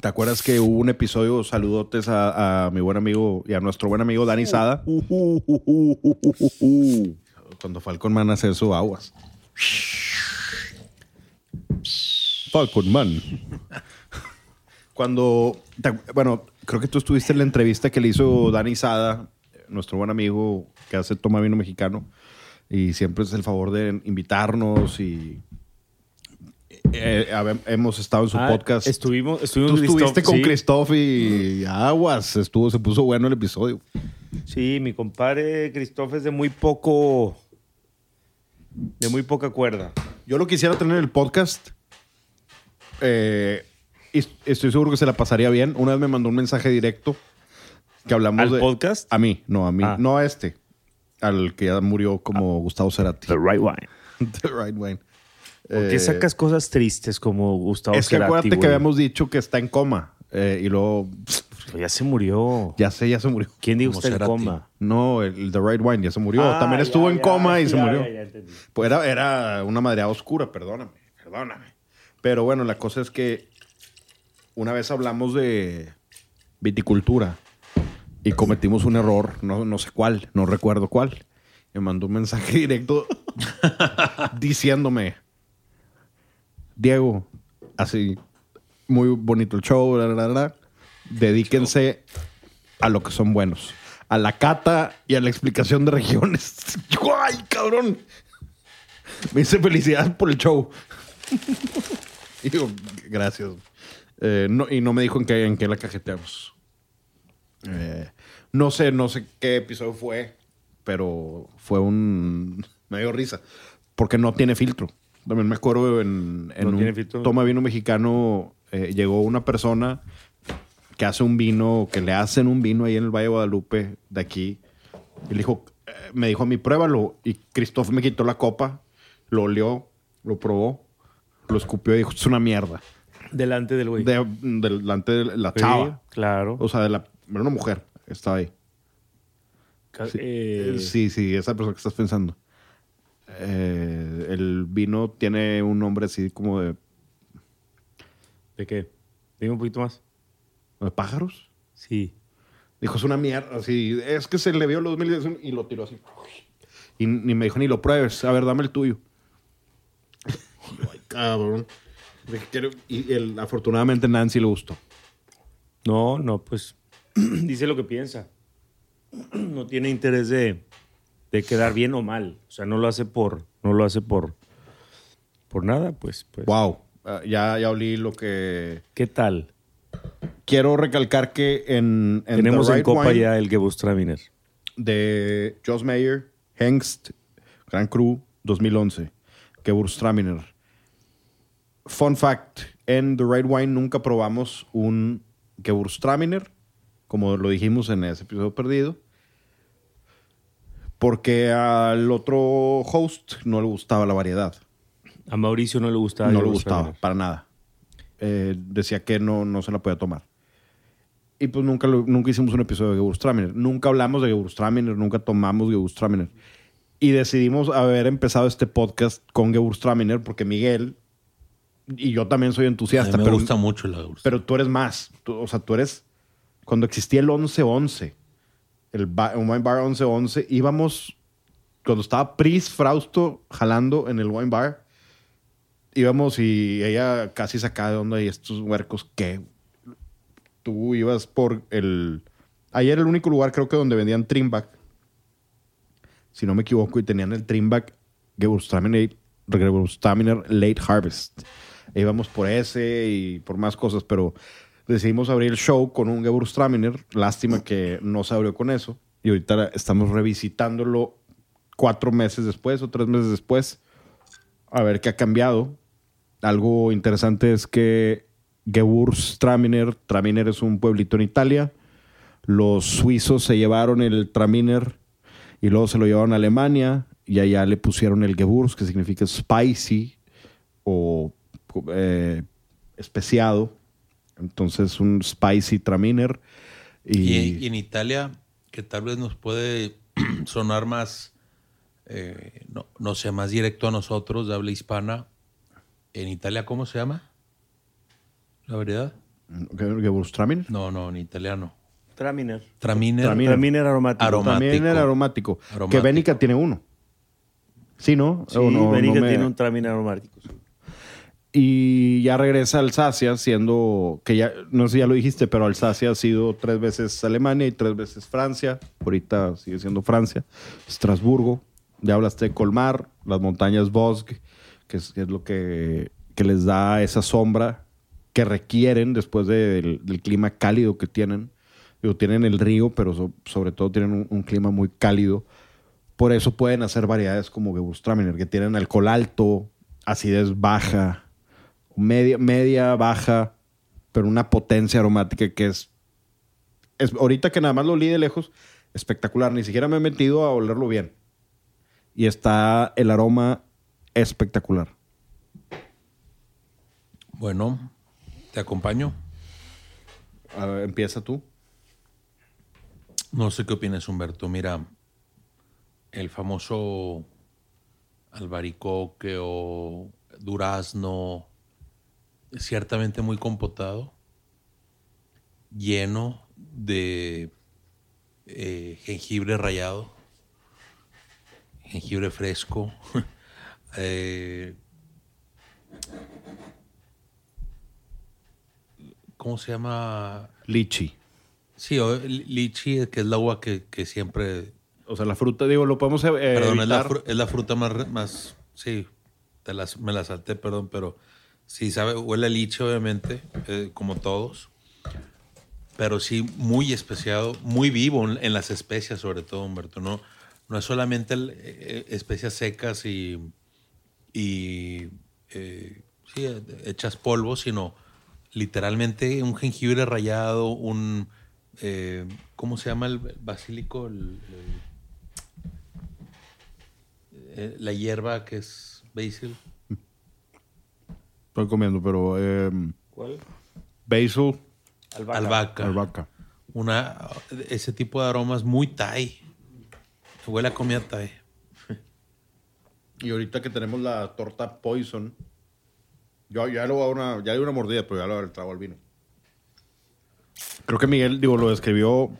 ¿Te acuerdas que hubo un episodio, saludotes a, a mi buen amigo y a nuestro buen amigo Dani Sada? Cuando Falcon Man hace eso, aguas. Falcon Man. Cuando, bueno, creo que tú estuviste en la entrevista que le hizo Dani Sada, nuestro buen amigo que hace Toma Vino Mexicano, y siempre es el favor de invitarnos y eh, hemos estado en su Ah, podcast. Estuvimos, estuvimos Tú con estuviste con sí. Christoph y aguas. Estuvo, se puso bueno el episodio. Sí, mi compadre Christoph es de muy poco. De muy poca cuerda. Yo lo quisiera tener en el podcast. Eh, y estoy seguro que se la pasaría bien. Una vez me mandó un mensaje directo que hablamos ¿Al de. podcast? A mí, no, a mí. Ah. No a este. Al que ya murió como Gustavo Cerati. The right one. <laughs> The right wine. ¿Por qué Eh, sacas cosas tristes como Gustavo Es que Cerati, acuérdate que habíamos dicho que está en coma. Eh, y luego, Pero Ya se murió. ya sé, ya se murió. ¿Quién dijo usted en coma? No, el, el The Right Wine ya se murió. Ah, También ya, estuvo en ya, coma y se ya, murió. ya, ya. Pues era, era una madreada oscura, perdóname, perdóname. Pero bueno, la cosa es que una vez hablamos de viticultura y cometimos un error, no, no sé cuál, no recuerdo cuál. Me mandó un mensaje <laughs> directo diciéndome, Diego, así, muy bonito el show, bla, bla, bla, dedíquense a lo que son buenos. A la cata y a la explicación de regiones. <laughs> ¡Ay, cabrón! Me hice felicidad por el show. <laughs> y digo, gracias. Eh, no, y no me dijo en qué, en qué la cajeteamos. Eh, no sé, no sé qué episodio fue, pero fue un... Me dio risa. Porque no tiene filtro. También me acuerdo en, en ¿No un filtro? toma vino mexicano eh, llegó una persona que hace un vino, que le hacen un vino ahí en el Valle de Guadalupe de aquí. Y le dijo, eh, me dijo a mí, pruébalo. Y Christoph me quitó la copa, lo olió, lo probó, lo escupió y dijo, es una mierda. Delante del güey. De- delante de la Sí, chava. claro. O sea, de la, era una mujer, estaba ahí. Eh, sí, sí, esa persona que estás pensando. Eh, el vino tiene un nombre así como de, ¿De qué? Dime un poquito más. de pájaros. Sí. Dijo, es una mierda. Así, es que se le vio los 2010 y lo tiró así. Y ni me dijo, ni lo pruebes. A ver, dame el tuyo. <laughs> Ay, cabrón. Y el, afortunadamente Nancy le gustó. No, no, pues <clears throat> dice lo que piensa. <clears throat> No tiene interés de, de quedar bien o mal. O sea, no lo hace por, no lo hace por, por nada, pues. pues. Wow. Ah, ya, ya olí lo que... ¿Qué tal? Quiero recalcar que en... en Tenemos en copa Wine ya el Gewürztraminer. De Joss Mayer, Hengst, Gran Cru, 2011. Gewürztraminer. Fun fact. En The Right Wine nunca probamos un Gewürztraminer, como lo dijimos en ese episodio perdido. Porque al otro host no le gustaba la variedad. A Mauricio no le gustaba. no le gustaba, para nada. Eh, decía que no, no se la podía tomar. Y pues nunca, lo- nunca hicimos un episodio de Gewürztraminer. Nunca hablamos de Gewürztraminer, nunca tomamos Gewürztraminer. Y decidimos haber empezado este podcast con Gewürztraminer porque Miguel y yo también soy A mí entusiasta, me pero, gusta mucho la pero tú eres más. Tú- o sea, tú eres... Cuando existía el 11-11, el ba- un wine bar 11-11, íbamos... Cuando estaba Pris Frausto jalando en el wine bar, íbamos y ella casi sacaba de onda y estos huercos, ¿qué? Tú ibas por el... Ahí era el único lugar creo que donde vendían Trimback. Si no me equivoco, y tenían el Trimback Gewürztraminer Late Harvest. Íbamos por ese y por más cosas, pero decidimos abrir el show con un Gewürztraminer. Lástima que no se abrió con eso. Y ahorita estamos revisitándolo cuatro meses después o tres meses después a ver qué ha cambiado. Algo interesante es que Gewürztraminer, Traminer es un pueblito en Italia. Los suizos se llevaron el Traminer y luego se lo llevaron a Alemania y allá le pusieron el Gewürz, que significa spicy o eh, especiado. Entonces un spicy Traminer. Y, Y, y en Italia, que tal vez nos puede <clears throat> sonar más, eh, no, no sé, más directo a nosotros, de habla hispana. En Italia, ¿cómo se llama? ¿La variedad? Gewürztraminer. No, no, en italiano. Traminer. Traminer. Traminer. Traminer aromático. Aromático. era aromático. Que. Bénica tiene uno. Sí, ¿no? Sí, no- Benica no me- tiene un Traminer aromático. sí. Y ya regresa a Alsacia, siendo que ya, no sé si ya lo dijiste, pero Alsacia ha sido tres veces Alemania y tres veces Francia. Ahorita sigue siendo Francia. Estrasburgo. Ya hablaste de Colmar, las montañas Vosges, que es, lo que, que les da esa sombra que requieren después del, clima cálido que tienen. Digo, tienen el río, pero so- sobre todo tienen un, un clima muy cálido. Por eso pueden hacer variedades como Gewürztraminer, que tienen alcohol alto, acidez baja, media, media baja, pero una potencia aromática que es, es... Ahorita que nada más lo olí de lejos, espectacular. Ni siquiera me he metido a olerlo bien. Y está el aroma espectacular. Bueno, te acompaño. A ver, empieza tú. No sé qué opinas, Humberto. Mira, el famoso albaricoque o durazno, ciertamente muy compotado, lleno de eh, jengibre rallado, jengibre fresco, <laughs> eh, ¿cómo se llama? Lichi. Sí, o li- lichi, que es la uva que, que siempre... O sea, la fruta, digo, lo podemos eh, perdón, es la, es fruta más, más... Sí, te las, me la salté, perdón, pero sí, sabe, huele a lichi, obviamente, eh, como todos. Pero sí, muy especiado, muy vivo en, las especias, sobre todo, Humberto. No, no es solamente el, eh, especias secas y, y eh, sí, eh, hechas polvo, sino literalmente un jengibre rallado, un... eh, ¿Cómo se llama el basílico? Eh, la hierba que es basil. Estoy comiendo, pero eh, ¿Cuál? basil, Albahaca. albahaca. Una, ese tipo de aromas muy Thai. Huele a comida Thai. Y ahorita que tenemos la torta Poison, yo ya le voy a una, ya le una mordida, pero ya le voy a dar el trago al vino. Creo que Miguel, digo, lo describió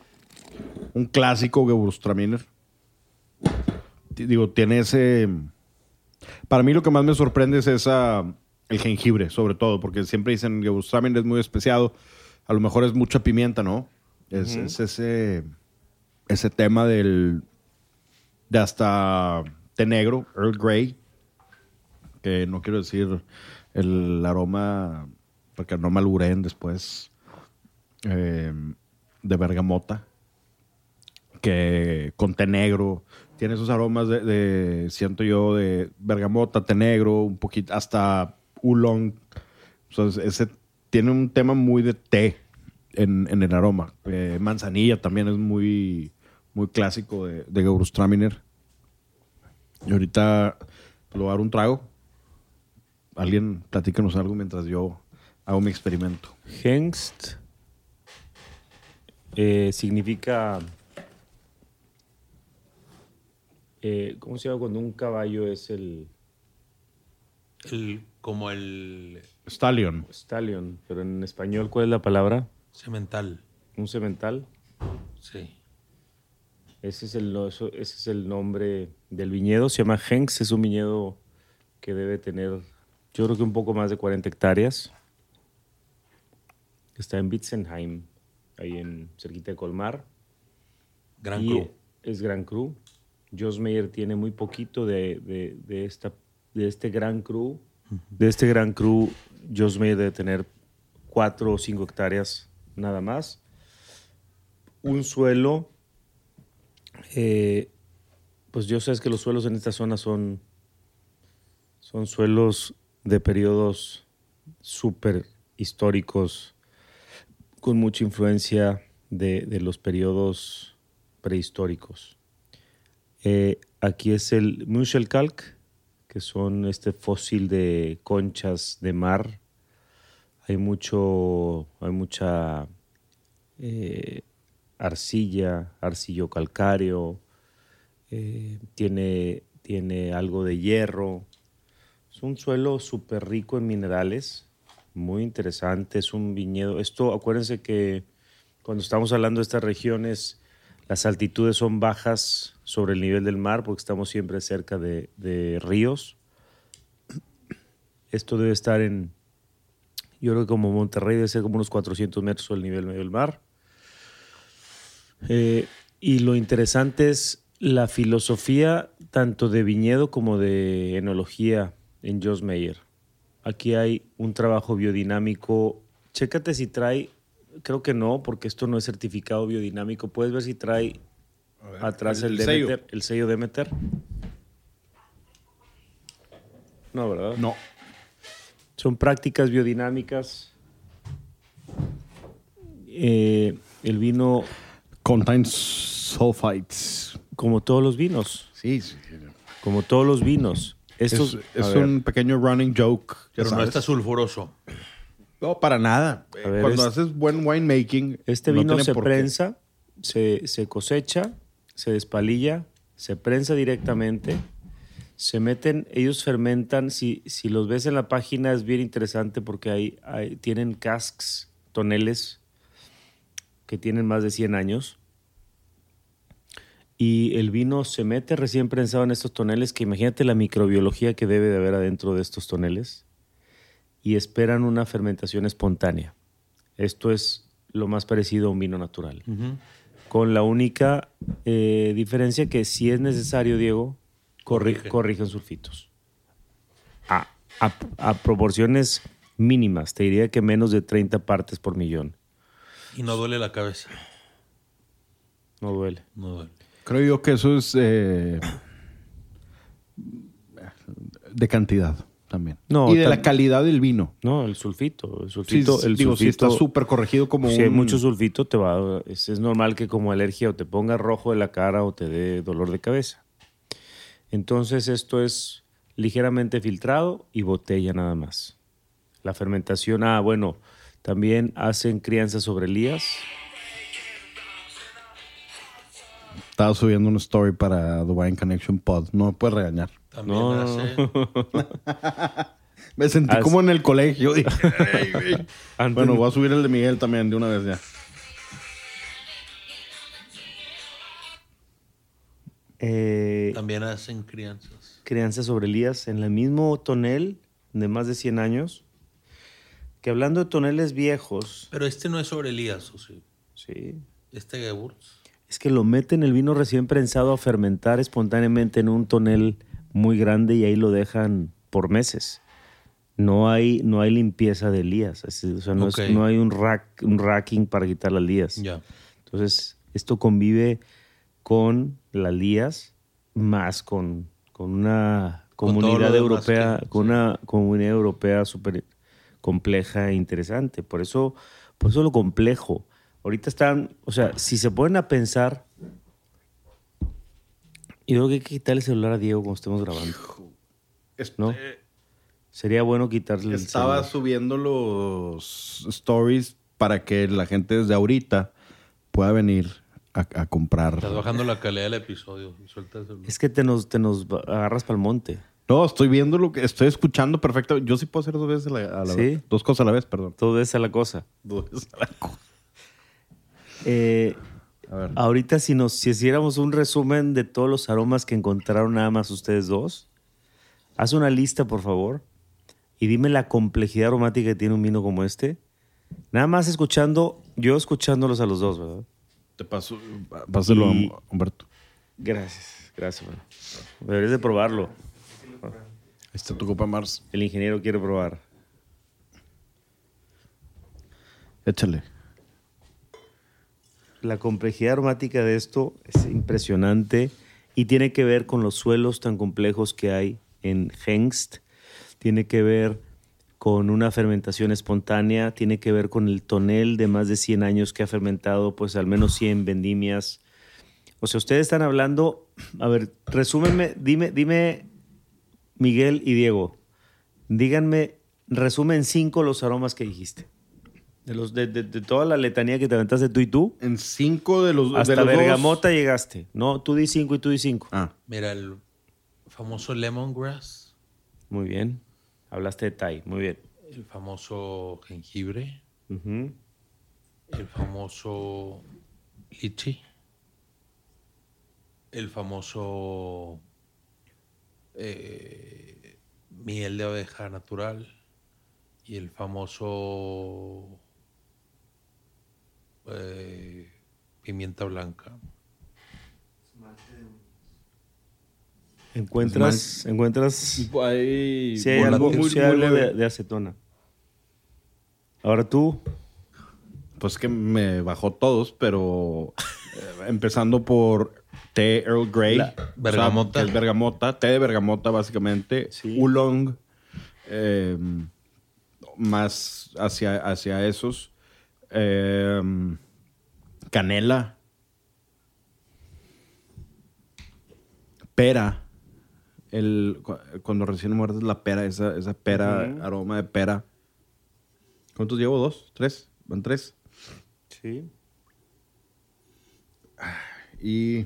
un clásico Gewürztraminer. Ti- Digo, tiene ese... Para mí lo que más me sorprende es esa, el jengibre, sobre todo, porque siempre dicen Gewürztraminer es muy especiado. A lo mejor es mucha pimienta, ¿no? Es, es ese, ese tema del... de hasta té negro, Earl Grey, que no quiero decir el aroma, porque no malureen después, eh, de bergamota, que con té negro, tiene esos aromas de, de, siento yo, de bergamota, té negro, un poquito, hasta oolong. O sea, ese tiene un tema muy de té en, en el aroma. Eh, manzanilla también es muy, muy clásico de, de Gewürztraminer. Y ahorita le voy a dar un trago. Alguien platícanos algo mientras yo hago mi experimento. Hengst eh, significa. eh, ¿Cómo se llama cuando un caballo es el El, como el Stallion. stallion? Pero en español, ¿cuál es la palabra? cemental. ¿Un semental? Sí. Ese es el, ese es el nombre del viñedo. Se llama Hengst. Es un viñedo que debe tener, yo creo que un poco más de 40 hectáreas. Está en Witzenheim, ahí en cerquita de Colmar. Gran Y Cru. Es Gran Cru. Jos Meyer tiene muy poquito de, de- de esta, de este Gran Cru. De este Gran Cru, Jos Meyer debe tener 4 o 5 hectáreas nada más. Un suelo, eh, pues yo sé que los suelos en esta zona son, son suelos de periodos súper históricos, con mucha influencia de, de los periodos prehistóricos. Eh, aquí es el Muschelkalk, que son este fósil de conchas de mar. Hay mucho, hay mucha eh, arcilla, arcillo calcáreo, eh, tiene, tiene algo de hierro. Es un suelo súper rico en minerales, muy interesante. Es un viñedo. Esto, acuérdense que cuando estamos hablando de estas regiones, las altitudes son bajas sobre el nivel del mar porque estamos siempre cerca de, de ríos. Esto debe estar en, yo creo que como Monterrey debe ser como unos 400 metros sobre el nivel medio del mar. Eh, y lo interesante es la filosofía tanto de viñedo como de enología en Jos Meyer. Aquí hay un trabajo biodinámico. Chécate si trae, creo que no, porque esto no es certificado biodinámico. Puedes ver si trae atrás el, el sello. Demeter, el sello Demeter. No, ¿verdad? No. Son prácticas biodinámicas. Eh, el vino, Contains sulfites. como todos los vinos, Sí, sí. sí. como todos los vinos. Estos, es un pequeño running joke. Pero no está sulfuroso. No, para nada. Ver, Cuando es- haces buen winemaking. Este no vino se prensa, se, se cosecha, se despalilla, se prensa directamente, se meten, ellos fermentan. Si, si los ves en la página es bien interesante porque hay, hay- tienen casks, toneles que tienen más de 100 años. Y el vino se mete recién prensado en estos toneles, que imagínate la microbiología que debe de haber adentro de estos toneles. Y esperan una fermentación espontánea. Esto es lo más parecido a un vino natural. Con la única eh, diferencia que si es necesario, Diego, corri- Corrigen. corrigen sulfitos. A, a- a proporciones mínimas, te diría que menos de 30 partes por millón. Y no duele la cabeza. No duele. No duele. Creo yo que eso es eh, de cantidad también. No, y de la calidad del vino. No, el sulfito. El Sí, sulfito, el digo, si está sulfito- súper corregido como si un... hay mucho sulfito, te va, es, es normal que como alergia o te ponga rojo de la cara o te dé dolor de cabeza. Entonces esto es ligeramente filtrado y botella nada más. La fermentación, ah, bueno, también hacen crianza sobre lías. Estaba subiendo una story para The Wine Connection Pod. No me puedes regañar. También No, hace. <laughs> Me sentí como en el colegio. <laughs> Bueno, voy a subir el de Miguel también de una vez ya. eh, También hacen crianzas. crianza sobre lías en el mismo tonel de más de 100 años. Que hablando de toneles viejos, Pero este no es sobre Elías, ¿o sí? sí, Este Gewurz. Es que lo meten el vino recién prensado a fermentar espontáneamente en un tonel muy grande y ahí lo dejan por meses. No hay, no hay limpieza de lías. así, o sea, no, es- Ok. no hay un, rack, un racking para quitar las lías. Entonces, esto convive con las lías más con, con una comunidad europea, que- con una comunidad europea súper compleja e interesante. Por eso, por eso lo complejo. Ahorita están, o sea, si se ponen a pensar, yo creo que hay que quitarle el celular a Diego cuando estemos grabando. ¿No? Sería bueno quitarle el Estaba celular. subiendo los stories para que la gente desde ahorita pueda venir a, a comprar. Estás bajando la calidad del episodio. Suelta el celular. Es que te nos, te nos agarras para el monte. No, estoy viendo lo que estoy escuchando perfecto. Yo sí puedo hacer dos veces a la, a la ¿Sí? vez. Dos cosas a la vez, perdón. Todo esa es la cosa. Dos veces a la co- Eh, A ver. ahorita si nos si hiciéramos un resumen de todos los aromas que encontraron nada más ustedes dos, haz una lista, por favor, y dime la complejidad aromática que tiene un vino como este. Nada más escuchando, yo escuchándolos a los dos, ¿verdad? Te paso. Páselo Y- a Humberto. Gracias, gracias, bueno. Deberías de probarlo. Ahí está tu copa Mars. El ingeniero quiere probar. Échale. La complejidad aromática de esto es impresionante y tiene que ver con los suelos tan complejos que hay en Hengst. Tiene que ver con una fermentación espontánea, tiene que ver con el tonel de más de 100 años que ha fermentado pues al menos 100 vendimias. O sea, ustedes están hablando, a ver, resúmenme, dime, dime Miguel y Diego, díganme, resumen cinco los aromas que dijiste. De, los, de, de- de toda la letanía que te aventaste tú y tú, En cinco de los. de hasta los dos- Bergamota llegaste. No, tú di cinco y tú di cinco. Ah, Mira, el famoso lemongrass, Muy bien. Hablaste de Thai. Muy bien. el famoso jengibre, el famoso lichi, el famoso eh, miel de abeja natural y el famoso eh, pimienta blanca. Encuentras, encuentras Hay si hay algo, volátil. sí hay algo de, de acetona. Ahora tú, Pues que me bajó todos, pero eh, empezando por té Earl Grey. La- bergamota. que es bergamota. Té de bergamota, básicamente. Sí. Oolong. eh, más hacia, hacia esos. Eh, canela. Pera. El, cu- cuando recién muerdes la pera, esa, esa pera, aroma de pera. ¿Cuántos llevo? ¿Dos? ¿Tres? ¿Van tres? sí. Y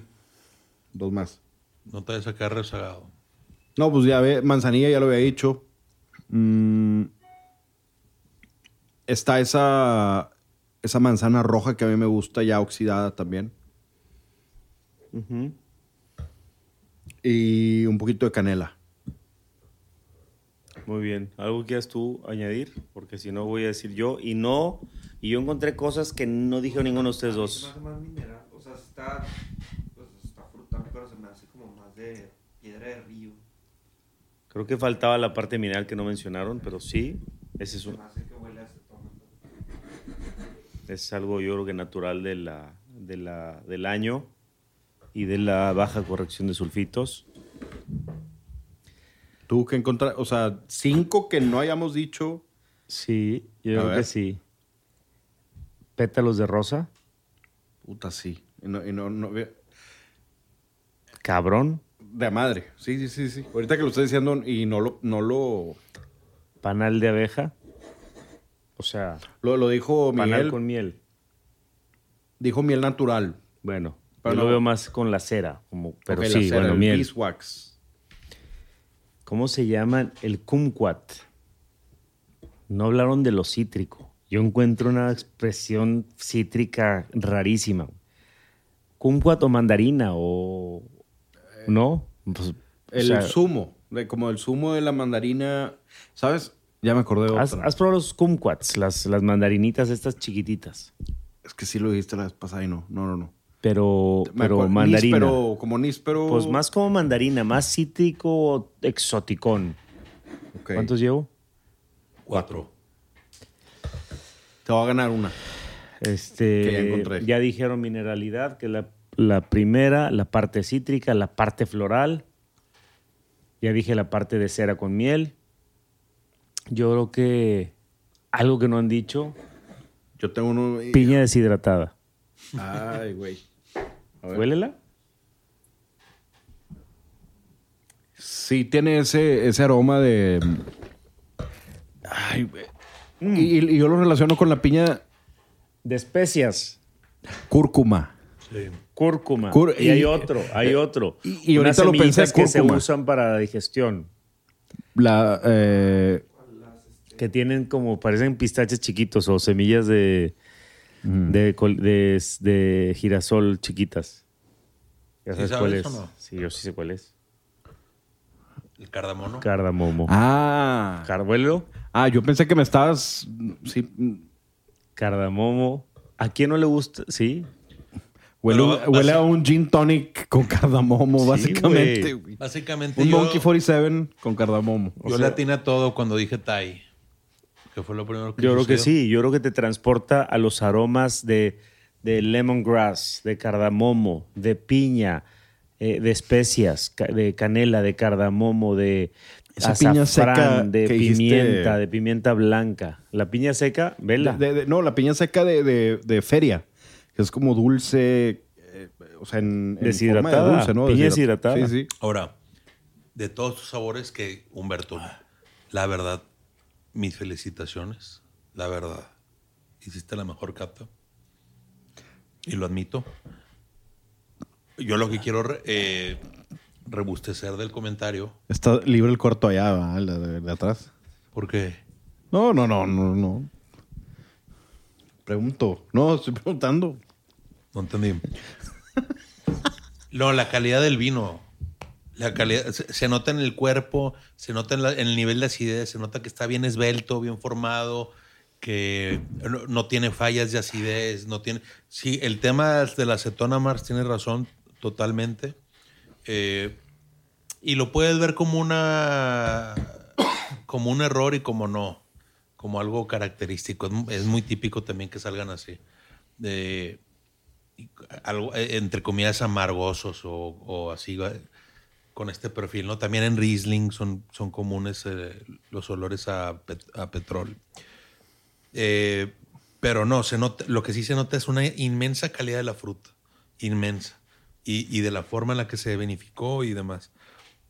dos más. No te vayas a quedar rezagado. No, pues ya ve, manzanilla ya lo había dicho. Mm, está esa, esa manzana roja que a mí me gusta, ya oxidada también. Ujú. Y un poquito de canela. Muy bien. ¿Algo quieras tú añadir? Porque si no voy a decir yo. Y no, y yo encontré cosas que no dijo ninguno de ustedes Se me dos. hace más mineral, o sea, está, pues, está frutal, pero se me hace como más de piedra de río. Creo que faltaba la parte mineral que no mencionaron, pero sí, ese es, Se un- me hace que huele a acetona. Es algo yo creo que natural de la, de la, del año y de la baja corrección de sulfitos. Tú que encontrar, o sea, cinco que no hayamos dicho. Sí, yo A creo ver. que sí. Pétalos de rosa, Puta, sí. Y no, y no- no- cabrón. de madre. Sí, sí, sí, sí. Ahorita que lo estoy diciendo y no lo, no lo, Panal de abeja. O sea, lo, lo dijo Miguel. con miel. Dijo miel natural. Bueno, Pero yo no- lo veo más con la cera, como, pero Ok, la sí, cera, bueno, el miel. beeswax. ¿Cómo se llaman? El kumquat. No hablaron de lo cítrico. Yo encuentro una expresión cítrica rarísima. Kumquat o mandarina o... ¿No? Pues, o El sea, zumo, como el zumo de la mandarina. ¿Sabes? Ya me acordé de ¿has, otra. has probado los kumquats? Las, las mandarinitas estas chiquititas. Es que sí lo dijiste la vez pasada y no. No, no, no. Pero, Me pero acuerdo- mandarina. níspero, como níspero. Pues más como mandarina, más cítrico exoticón. ¿Cuántos llevo? Cuatro. Te voy a ganar una. Este, Que ya encontré. ya dijeron mineralidad, que la, la primera, la parte cítrica, la parte floral. Ya dije la parte de cera con miel. Yo creo que algo que no han dicho, Yo tengo uno. y- piña deshidratada. Ay, güey. Huélela. Sí, tiene ese, ese aroma de. Ay, güey. Mm. Y, y yo lo relaciono con la piña De especias. cúrcuma. Sí. Cúrcuma. Cur- y, hay otro, hay otro. y- ahorita lo pensé, que se cúrcuma. usan para la digestión. La. eh, Que tienen como, parecen pistaches chiquitos o semillas de, de, col- de, de girasol chiquitas. ¿Ya ¿Sí sabes sabes cuál es? o no? Sí, yo sí sé cuál es. El cardamono. Cardamomo. ah. Carvuelo, Ah, yo pensé que me estabas. Sí. cardamomo. ¿A quién no le gusta? Sí. Huele, Pero huele a un gin tonic con cardamomo, Sí, básicamente. Básicamente Un yo, Monkey 47 con cardamomo. yo le atiné a todo cuando dije Thai. Que fue lo primero que Yo creo que sí. Yo creo que te transporta a los aromas de, de lemongrass, de cardamomo, de piña, eh, de especias, de canela, de cardamomo, de Esa piña azafrán, seca de dijiste- pimienta, de pimienta blanca. La piña seca, vela. De- de- no, la piña seca de, de- de feria. Que es como dulce. eh, o sea, en, en Deshidratada. forma de dulce, ¿no? Piña Deshidrat- deshidratada. Sí, sí. Ahora, de todos tus sabores que, Humberto, la verdad, mis felicitaciones. La verdad. Hiciste la mejor cata. Y lo admito. Yo lo que quiero eh, rebustecer del comentario, Está libre el cuarto allá. El de, de atrás. porque No, no, no, no, no. Pregunto. No, estoy preguntando. no entendí. <laughs> No, la calidad del vino. La calidad, se, nota en el cuerpo, se nota en, la- en el nivel de acidez, se nota que está bien esbelto, bien formado, que no, tiene fallas de acidez, no tiene... Sí, el tema de la acetona Mars tiene razón totalmente. Eh, Y lo puedes ver como una. como un error y como no. Como algo característico. Es mu- Es muy típico también que salgan así. Entre comillas, amargosos o, o así. Con este perfil, ¿no? También en Riesling son, son comunes eh, los olores a, pet- a petróleo. Eh, pero no, se nota, lo que sí se nota es una inmensa calidad de la fruta. Inmensa. Y, y de la forma en la que se beneficó y demás.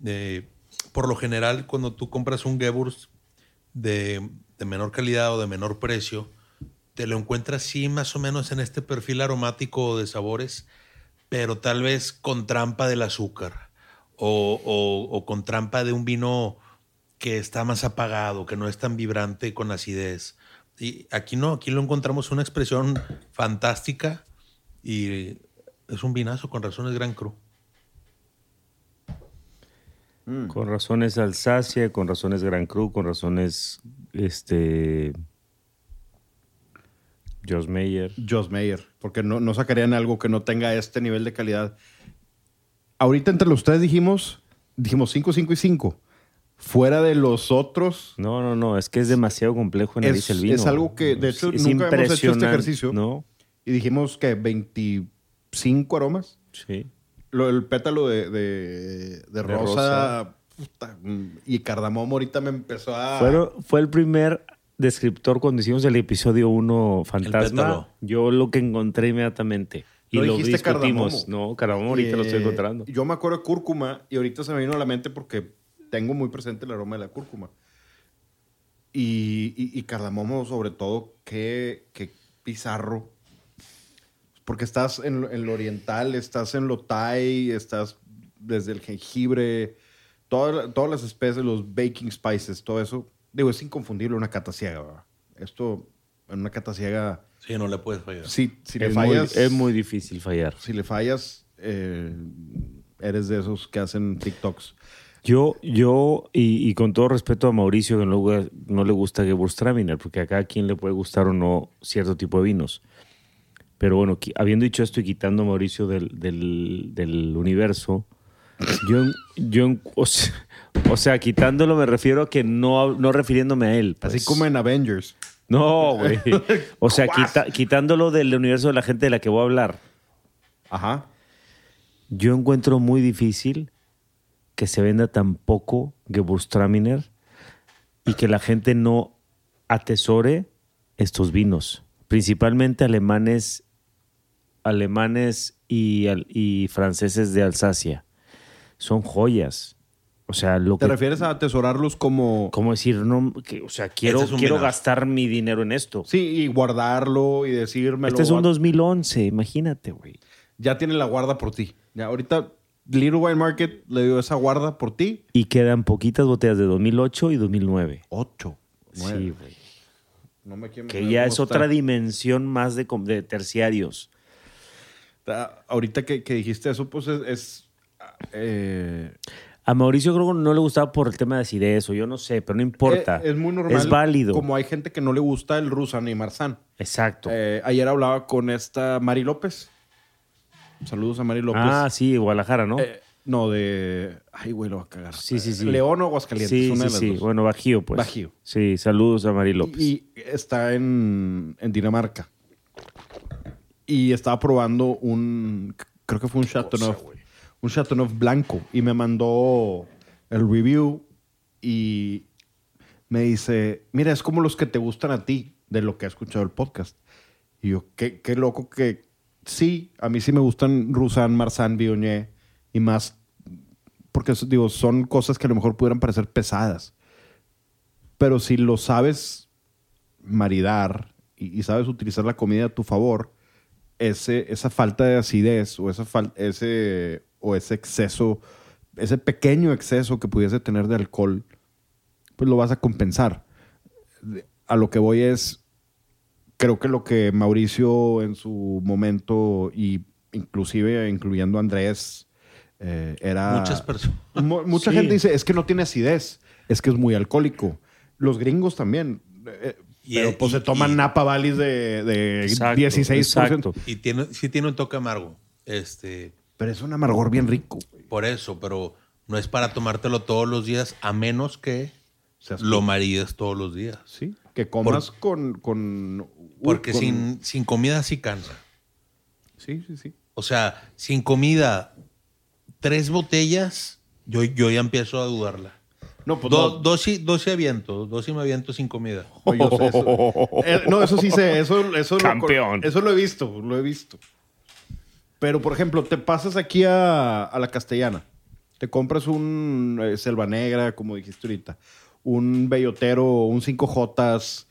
Eh, por lo general, cuando tú compras un Gewurz de, de menor calidad o de menor precio, te lo encuentras sí más o menos en este perfil aromático de sabores, pero tal vez con trampa del azúcar o, o- o con trampa de un vino que está más apagado, que no es tan vibrante con acidez. Y aquí no, aquí lo encontramos una expresión fantástica y es un vinazo con razones Gran Cru. Con razones Alsacia, con razones Gran Cru, con razones este Joss Meyer. Joss Mayer, porque no, no sacarían algo que no tenga este nivel de calidad. Ahorita entre los tres dijimos, dijimos 5, 5 y 5. Fuera de los otros, No, no, no, es que es demasiado complejo Es- analizar el vino. es algo que, de hecho, Es nunca hemos hecho este ejercicio. No, y dijimos que 25 aromas. sí. Lo, el pétalo de, de, de rosa, puta, mm, y cardamomo ahorita me empezó a... Fueron- fue el primer descriptor cuando hicimos el episodio 1 Fantasma. pétalo. Yo lo que encontré inmediatamente. Y No lo dijiste discutimos. cardamomo. No, cardamomo ahorita lo estoy Eh, encontrando. Yo me acuerdo de cúrcuma y ahorita se me vino a la mente porque tengo muy presente el aroma de la cúrcuma. Y, y, y cardamomo, sobre todo, qué, qué pizarro. Porque estás en, lo- en lo oriental, estás en lo thai, estás desde el jengibre, toda- todas las especies, los baking spices, todo eso. Digo, es inconfundible una cata ciega. ¿verdad? Esto, en una cata ciega, Sí, no le puedes fallar. si, si le es, muy, fallas... es muy difícil fallar. Si le fallas, eh, eres de esos que hacen TikToks. Yo, yo y, y con todo respeto a Mauricio, que no, no le gusta Gewürztraminer, porque a cada quien le puede gustar o no cierto tipo de vinos. Pero bueno, habiendo dicho esto y quitando a Mauricio del, del- del universo, yo, en- yo o, sea, o sea, quitándolo me refiero a que no, no refiriéndome a él. pues. Así como en Avengers. No, <laughs> güey. O sea, quita- quitándolo del universo de la gente de la que voy a hablar. Ajá. Yo encuentro muy difícil que se venda tan poco Gewürztraminer y que la gente no atesore estos vinos, principalmente alemanes, alemanes y, y franceses de Alsacia. Son joyas. O sea, lo ¿Te que refieres a atesorarlos como... como decir, no, que, o sea, quiero, Este quiero gastar mi dinero en esto. Sí, y guardarlo y decirme... Este es un 2011, imagínate, güey. Ya tiene la guarda por ti. Ya ahorita Little Wine Market le dio esa guarda por ti. Y quedan poquitas botellas de 2008 y 2009. Ocho. nueve. Sí, güey. No me quiero Que ya es otra dimensión más de, de terciarios. Ah, Ahorita que, que dijiste eso, pues es... es, eh, A Mauricio creo que no le gustaba por el tema de acidez o yo no sé, pero no importa. Es, es muy normal. Es válido. Como hay gente que no le gusta el Rusan y Marzán. Exacto. Eh, ayer hablaba con esta Mari López. Saludos a Mari López. ah, sí, Guadalajara, ¿no? Eh, no, de. Ay, güey, lo va a cagar. Sí, sí, sí. León o Aguascalientes. sí, una sí, de las sí. dos. Bueno, Bajío, pues. Bajío. Sí, saludos a Mari López. Y, y está en, en Dinamarca. Y estaba probando un. Creo que fue un Chateauneuf. Un Chateauneuf blanco. Y me mandó el review. Y me dice: Mira, es como los que te gustan a ti de lo que ha escuchado el podcast. Y yo, qué, qué loco que. Sí, a mí sí me gustan Roussan, Marsan, Viognier y más. Porque, digo, son cosas que a lo mejor pudieran parecer pesadas. Pero si lo sabes maridar y, y sabes utilizar la comida a tu favor, ese, esa falta de acidez o, esa fal- ese, o ese exceso, ese pequeño exceso que pudiese tener de alcohol, pues lo vas a compensar. A lo que voy es, creo que lo que Mauricio en su momento y inclusive incluyendo a Andrés eh, era... Muchas personas. Mu- mucha Sí. gente dice, es que no tiene acidez, es que es muy alcohólico. Los gringos también. eh, Y- pero pues y- se toman y- Napa Valley de, de Exacto, 16%. exacto. Y tiene, sí tiene un toque amargo. Este, Pero es un amargor bien rico. güey. por eso, pero No es para tomártelo todos los días, a menos que Seas lo marides todos los días. Sí, que comas con, con... Porque con- sin, sin comida sí cansa. Sí, sí, sí. O sea, sin comida, tres botellas, yo, yo ya empiezo a dudarla. No, pues Do- no. dos, sí, dos sí aviento, dos sí me aviento sin comida. Yo sé eso. <laughs> Eh, no, eso sí sé, eso, eso, Campeón. Lo, eso lo he visto, lo he visto. Pero, por ejemplo, te pasas aquí a, a la castellana, te compras un eh, selva negra, como dijiste ahorita, un bellotero, un 5J.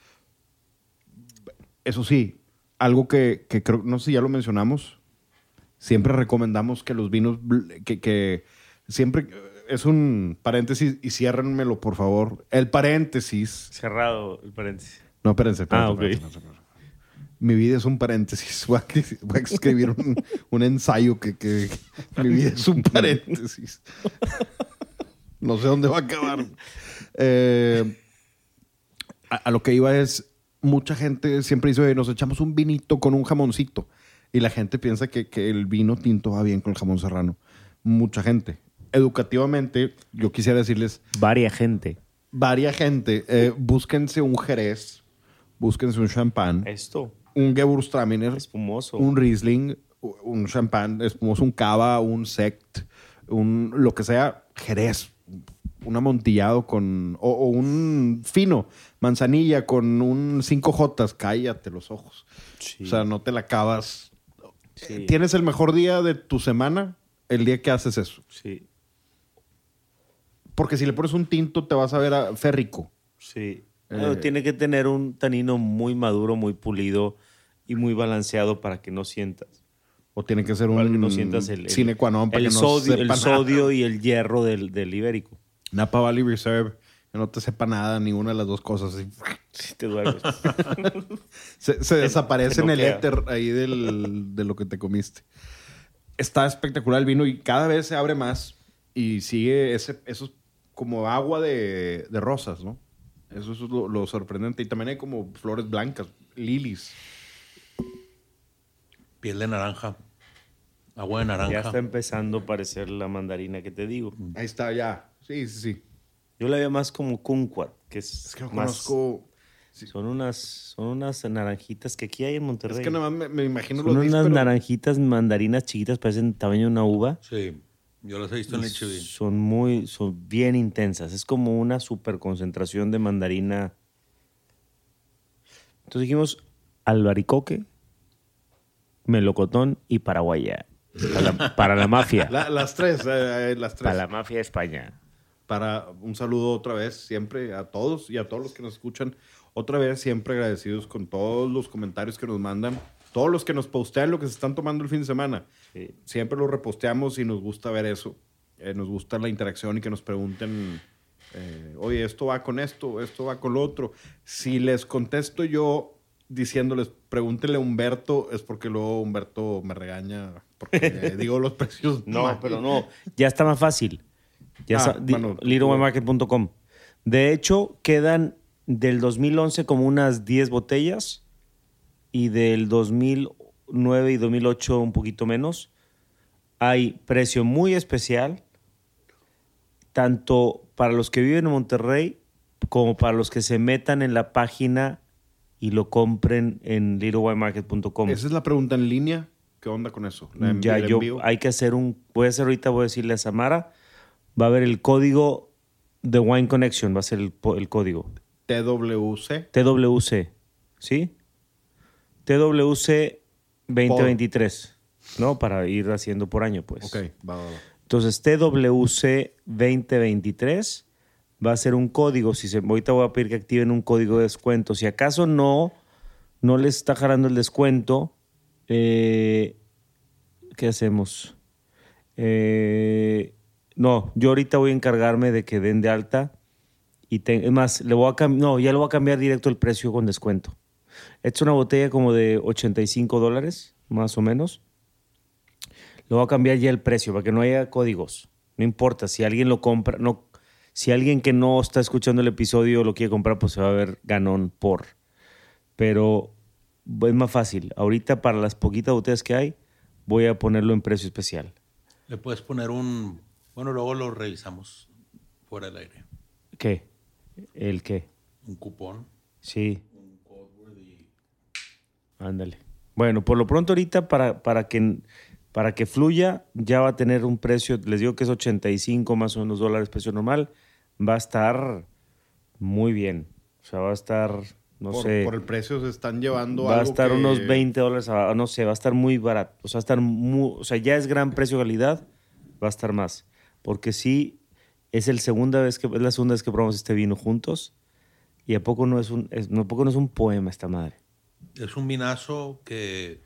Eso sí, algo que, que creo, no sé si ya lo mencionamos, siempre recomendamos que los vinos, que, que siempre, es un paréntesis y ciérrenmelo, por favor. El paréntesis Cerrado el paréntesis. no, espérense. espérense, Ah, ok. espérense. Mi vida es un paréntesis. Voy a, voy a escribir un, un ensayo que, que mi vida es un paréntesis. No sé dónde va a acabar. Eh, a, a lo que iba es, mucha gente siempre dice, "Oye, nos echamos un vinito con un jamoncito. Y la gente piensa que, que el vino tinto va bien con el jamón serrano. Mucha gente. Educativamente, yo quisiera decirles, Varia gente. varia gente, eh, búsquense un Jerez, búsquense un champán, Esto. Un Gewürztraminer, Espumoso. un Riesling, un champán espumoso, un cava, un sect, un lo que sea, Jerez, un amontillado con o, o un fino, manzanilla con un 5J, cállate los ojos. Sí. O sea, no te la acabas. Sí. Tienes el mejor día de tu semana el día que haces eso. Sí. Porque si le pones un tinto te vas a ver a férrico. Sí. Eh, tiene que tener un tanino muy maduro, muy pulido y muy balanceado para que no sientas. O tiene que ser Para que un no sientas el, el- para el que no sodio, el sodio y el hierro del, del ibérico. Napa Valley Reserve, que no te sepa nada, ninguna de las dos cosas. Si te duermes. <laughs> Se, se <laughs> desaparece en el éter ahí del- de lo que te comiste. Está espectacular el vino y cada vez se abre más y sigue ese, eso es como agua de, de rosas, ¿no? Eso es lo, lo sorprendente. Y también hay como flores blancas, lilies. Piel de naranja. Agua de ya naranja. está empezando a parecer la mandarina que te digo. Ahí está, ya. Sí, sí, sí. Yo la veo más como kumquat, que es, Es que no más... conozco... Son unas, son unas naranjitas que aquí hay en Monterrey. Es que nada más me, me imagino son los unas dis, pero- naranjitas mandarinas chiquitas, parecen tamaño de una uva. Sí, yo las he visto en el HB. Son muy, son bien intensas. Es como una super concentración de mandarina. Entonces dijimos albaricoque, melocotón y paraguaya. Para la, para la mafia. <laughs> La- las tres, eh, eh, las tres. para la mafia de España. para un saludo otra vez, siempre a todos y a todos los que nos escuchan. Otra vez, siempre agradecidos con todos los comentarios que nos mandan, todos los que nos postean lo que se están tomando el fin de semana. Sí. Siempre lo reposteamos y nos gusta ver eso. Eh, nos gusta la interacción y que nos pregunten, eh, oye, esto va con esto, esto va con lo otro. Si les contesto yo diciéndoles, pregúntenle a Humberto, es porque luego Humberto me regaña porque <laughs> digo los precios. No, pero no. Ya está más fácil. Ya Ah, bueno. De hecho, quedan del 2011 como unas 10 botellas y del 2009 y 2008 un poquito menos. Hay precio muy especial, tanto para los que viven en Monterrey como para los que se metan en la página y lo compren en littlewaymarket.com. Esa es la pregunta en línea. ¿Qué onda con eso? ¿La envi- Ya, yo, hay que hacer un, voy a hacer ahorita, voy a decirle a Samara, va a haber el código de Wine Connection, va a ser el, el código. TWC. TWC, ¿sí? TWC 2023, ¿no? Para ir haciendo por año, pues. Ok, va, va, va. Entonces, TWC 2023 va a ser un código. Si se, ahorita voy a pedir que activen un código de descuento. Si acaso no, no les está jalando el descuento, eh, ¿qué hacemos? Eh, no, yo ahorita voy a encargarme de que den de alta. Y te- es más, le voy a no, ya lo voy a cambiar directo el precio con descuento. Esta es una botella como de 85 dólares, más o menos. Le voy a cambiar ya el precio para que no haya códigos. No importa, si alguien lo compra, no, si alguien que no está escuchando el episodio lo quiere comprar, pues se va a ver ganón por. Pero es más fácil. Ahorita para las poquitas botellas que hay, voy a ponerlo en precio especial. Le puedes poner un Bueno, luego lo revisamos fuera del aire. ¿Qué? ¿El qué? Un cupón, Sí. Ándale. Bueno, por lo pronto ahorita para, para, que, para que fluya ya va a tener un precio, les digo que es 85 más o menos dólares precio normal, va a estar muy bien. O sea, va a estar, no por, sé, por el precio se están llevando va a estar que- unos 20 dólares, a- no sé, va a estar muy barato. O sea, va a estar muy, o sea, ya es gran precio calidad, va a estar más. Porque sí, es el segunda vez que, es la segunda vez que probamos este vino juntos. Y a poco no es un, es- a poco no es un poema esta madre. Es un vinazo que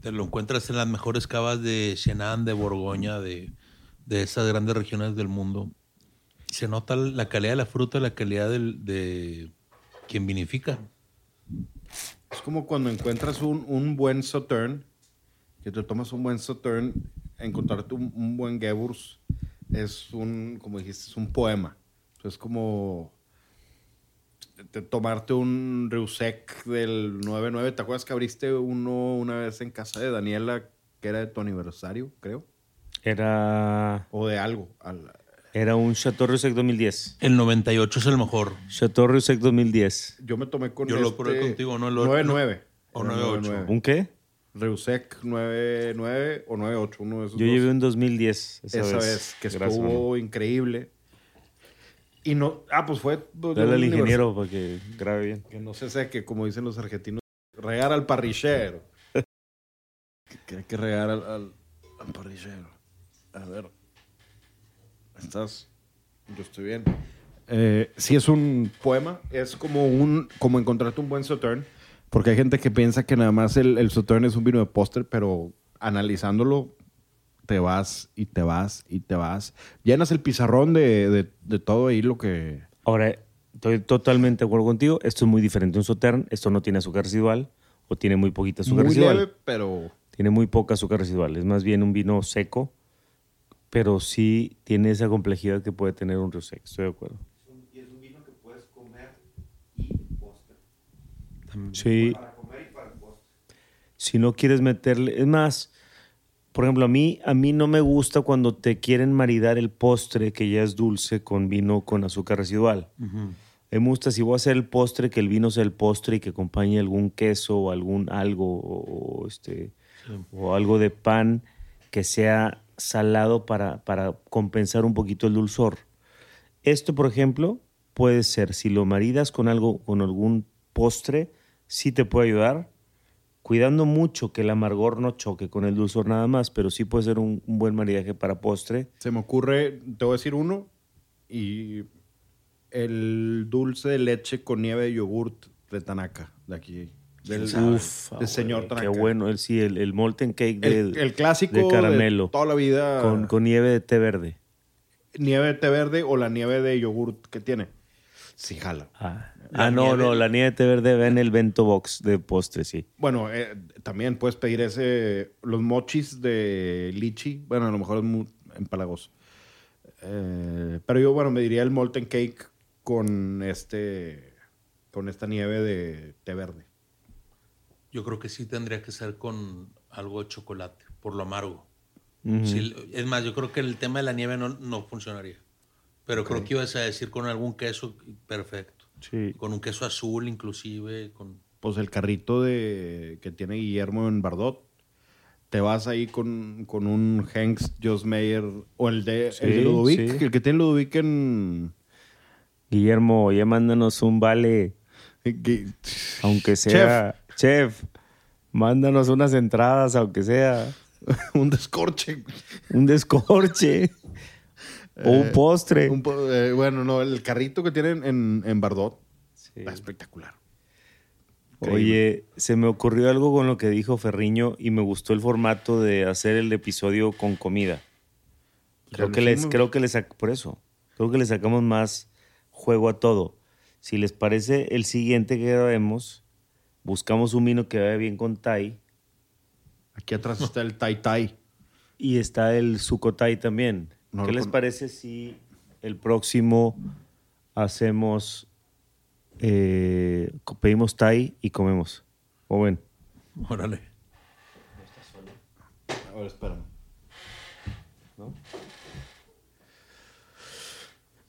te lo encuentras en las mejores cavas de Chenin, de Borgoña, de, de esas grandes regiones del mundo. Se nota la calidad de la fruta, la calidad de quien vinifica. Es como cuando encuentras un, un buen Sautern, que te tomas un buen Sautern, encontrarte un, un buen Gewurz es un, como dijiste, es un poema. Es como te- tomarte un Reusec del 99. ¿Te acuerdas que abriste uno una vez en casa de Daniela que era de tu aniversario, creo? Era, O de algo. al- era un Chateau Rusec 2010. El 98 es el mejor. Chateau Rusec 2010. Yo me tomé con Yo lo este probé contigo, ¿no? El 99. o Era 98. ¿Un qué? Reusec 99 o 98, uno de esos Yo dos. llevé un 2010 esa, esa vez. vez, que Gracias, estuvo increíble. Y no, ah, pues fue. pues, Dale al ingeniero para que grabe bien. Que no se seque, como dicen los argentinos, regar al parrillero. <laughs> que hay que regar al, al, al parrillero. A ver. ¿Estás? Yo estoy bien. Eh, sí es un poema, es como un como encontrarte un buen Sautern, porque hay gente que piensa que nada más el, el Sautern es un vino de póster, pero analizándolo te vas y te vas y te vas. Llenas el pizarrón de, de- de todo ahí lo que... Ahora, estoy totalmente de acuerdo contigo. Esto es muy diferente a un Sautern. Esto no tiene azúcar residual o tiene muy poquita azúcar Muy residual. leve, pero... Tiene muy poca azúcar residual. Es más bien un vino seco, pero sí tiene esa complejidad que puede tener un Riesling. Estoy de acuerdo. Y es un vino que puedes comer y postre. Sí. Para comer y para el postre. si no quieres meterle, es más, por ejemplo, a mí, a mí no me gusta cuando te quieren maridar el postre que ya es dulce con vino con azúcar residual. Me gusta si voy a hacer el postre, que el vino sea el postre y que acompañe algún queso o algún algo o, este, o algo de pan que sea salado para, para compensar un poquito el dulzor. Esto, por ejemplo, puede ser, si lo maridas con algo, con algún postre, sí te puede ayudar, cuidando mucho que el amargor no choque con el dulzor nada más, pero sí puede ser un, un buen maridaje para postre. Se me ocurre, te voy a decir uno, y el dulce de leche con nieve de yogurt de Tanaka, de aquí. Del, Uf, del señor Tanaka. Qué bueno, el, sí, el, el molten cake de, El, el clásico de caramelo toda la vida. con, con nieve de té verde. nieve de té verde o la nieve de yogurt que tiene. Sí, jala. Ah, Ah, no, nieve- no, la nieve de té verde va en el bento box de postre, sí. Bueno, eh, también puedes pedir ese, los mochis de lichi. Bueno, a lo mejor es muy empalagoso. Eh, pero yo, bueno, me diría el molten cake con este, con esta nieve de té verde. Yo creo que sí tendría que ser con algo de chocolate, por lo amargo. Sí, es más, yo creo que el tema de la nieve no, no funcionaría. Pero creo que ibas a decir con algún queso perfecto. Sí. Con un queso azul, inclusive. Con... Pues el carrito de, que tiene Guillermo en Bardot. Te vas ahí con, con un Hanks Josmeyer o el de, Sí, el de Ludovic, sí. el que tiene Ludovic en... Guillermo, ya mándanos un vale, que- aunque sea. Chef, mándanos unas entradas, aunque sea <laughs> un descorche. un descorche o un Eh, postre. Un po- eh, bueno, no, el carrito que tienen en, en Bardot Sí. está espectacular. Oye, se me ocurrió algo con lo que dijo Ferriño y me gustó el formato de hacer el episodio con comida. Creo que les, creo que les, por eso, creo que le sacamos más juego a todo. Si les parece, el siguiente que grabemos, buscamos un vino que vaya bien con Thai Aquí atrás está el Tai Tai. y está el Sukotai también. No ¿Qué les con- parece si el próximo hacemos, eh, pedimos Thai y comemos? ¿O ven? Órale. A ver, espérame.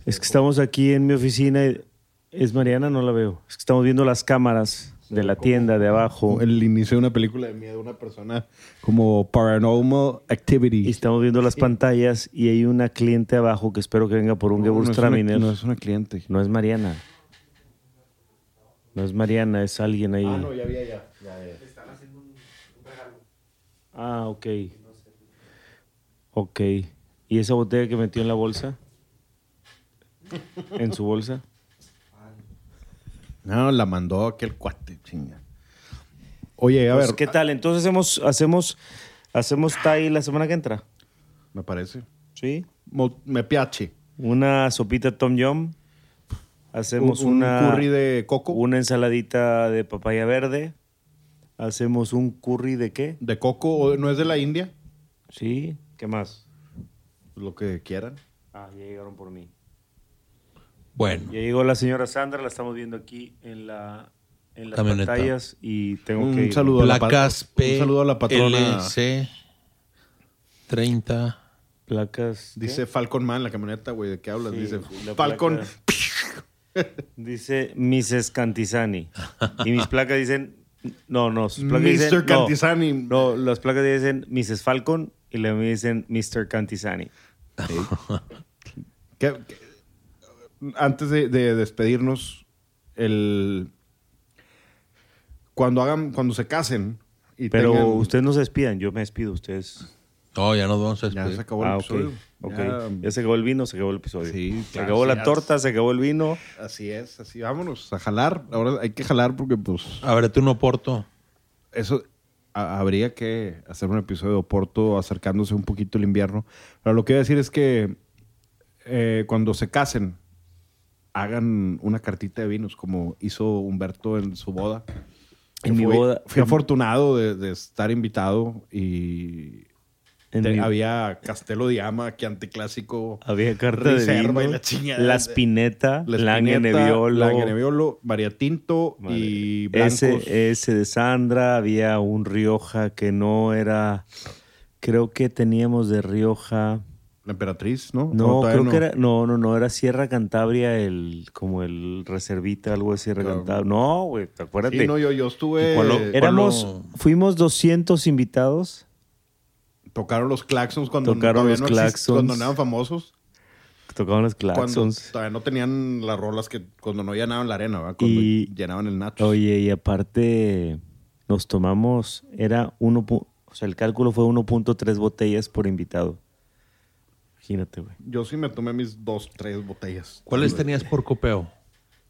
Es que estamos aquí en mi oficina. y- ¿Es Mariana? No la veo. Es que estamos viendo las cámaras de la tienda de abajo. El inicio de una película de miedo, una persona como Paranormal Activity. Y estamos viendo las pantallas y hay una cliente abajo que espero que venga por un no, no, es una, Gewürztraminer. no es una cliente. No es Mariana. No es Mariana, es alguien ahí. Ah, ya había ya. Ah, ok. Ok. ¿Y esa botella que metió en la bolsa? ¿En su bolsa? No, la mandó aquel cuate, chinga. Oye, a Pues, ver. ¿Qué tal? Entonces hacemos, hacemos, hacemos Thai la semana que entra. Me parece. ¿Sí? Mo- Me piace. Una sopita Tom Yum. Hacemos un una, curry de coco. una ensaladita de papaya verde. Hacemos un curry de qué? De coco, ¿o ¿no es de la India? Sí. ¿Qué más? Lo que quieran. Ah, ya llegaron por mí. Bueno, Ya llegó la señora Sandra, la estamos viendo aquí en la en las Camioneta. pantallas y tengo Un que ir. saludo. a la placas un saludo a la patrona. PLC 30. Placas. ¿qué? Dice Falcon Man, la camioneta, güey. ¿De qué hablas? Sí, Dice Falcon. placa- <laughs> Dice Mrs. Cantizani. Y mis placas dicen. No, no, sus placas dicen. Mr. no, Cantizani. No, las placas dicen Mrs. Falcon y le dicen Mr. Cantizani. <laughs> ¿Qué- qué- Antes de, de despedirnos, el cuando hagan, cuando se casen y Pero tengan- ustedes no se despidan, yo me despido, ustedes. No, ya nos vamos a ya despedir. se acabó el Ah, ok. episodio. ok. Ya- Ya se acabó el vino, se acabó el episodio. Sí, se claro, acabó la torta, se acabó el vino. Así es, así vámonos a jalar. Ahora hay que jalar porque pues Ábrete un oporto. eso ha- habría que hacer un episodio de Oporto acercándose un poquito el invierno. Pero lo que voy a decir es que eh, cuando se casen, hagan una cartita de vinos, como hizo Humberto en su boda. En mi Fui- boda- Fui afortunado de, de estar invitado y En te- mi- había Castelo de Ama, que anticlásico. Había carta de vino, y la chingada. la Spinetta, La Lange Spinetta, Nebbiolo, Lange Nebbiolo, Variatinto y blancos. ese, ese de Sandra, había un Rioja que no era, creo que teníamos de Rioja, La Emperatriz, ¿no? no, ¿O todavía creo que era, no, no, no, era Sierra Cantabria, el, como el reservita, algo de Sierra Claro. Cantabria. No, güey, acuérdate. Sí, no, yo, yo estuve... ¿Y cuál lo- Éramos, fuimos 200 invitados. Tocaron los claxons cuando Tocaron los no claxons. Cuando eran famosos. Tocaban los Cuando claxons. todavía no tenían las rolas que... Cuando no llenaban la arena, ¿verdad? Cuando Y- llenaban el Nacho. Oye, y aparte nos tomamos, era uno, o sea, el cálculo fue 1.3 botellas por invitado. Imagínate, güey. Yo sí me tomé mis dos, tres botellas. ¿Cuáles tenías por copeo?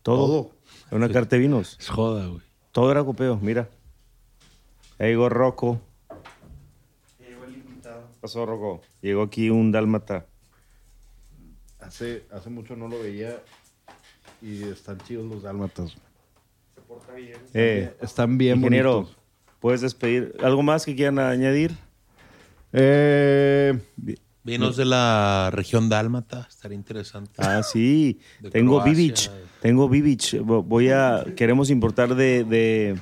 Todo. Todo. Era una carta de vinos. Es joda, güey. Todo era copeo, mira. Ahí llegó Rocco. Llegó el invitado. ¿Qué pasó, Rocco? Llegó aquí un dálmata. Hace, hace mucho no lo veía y están chidos los dálmatas. Se porta bien. Eh, Están bien ingeniero, bonitos. ¿puedes despedir? ¿Algo más que quieran añadir? Eh, Vinos de la región dálmata. Estaría interesante. Ah, sí. De Tengo Croacia. Vivich. Tengo Vivich. Vo- Voy a. Queremos importar de, de,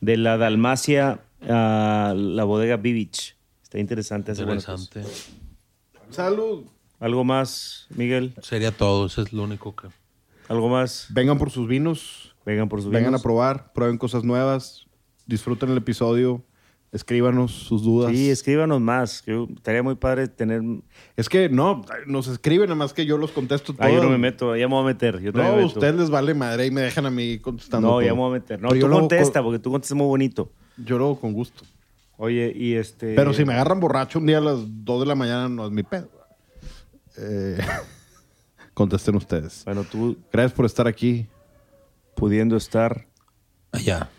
de la Dalmacia a la bodega Vivich. Está interesante. hace buenas cosas. interesante. salud. ¿Algo más, Miguel? Sería todo. Eso es lo único que... ¿Algo más? Vengan por sus vinos. Vengan por sus Vengan a vinos. probar. Prueben cosas nuevas. Disfruten el episodio. Escríbanos sus dudas. Sí, escríbanos más. que estaría muy padre tener. Es que no, nos escriben, nada más que yo los contesto todos. Ah, yo no me meto, ya me voy a meter. Yo No, me meto. ustedes les vale madre y me dejan a mí contestando. No, todo. ya me voy a meter. No, Pero yo tú hago contesta, con- porque tú contestas muy bonito. Yo lo hago con gusto. Oye, y este. Pero si me agarran borracho un día a las 2 de la mañana, no es mi pedo. Eh, <laughs> contesten ustedes. Bueno, tú Gracias por estar aquí. pudiendo estar Allá.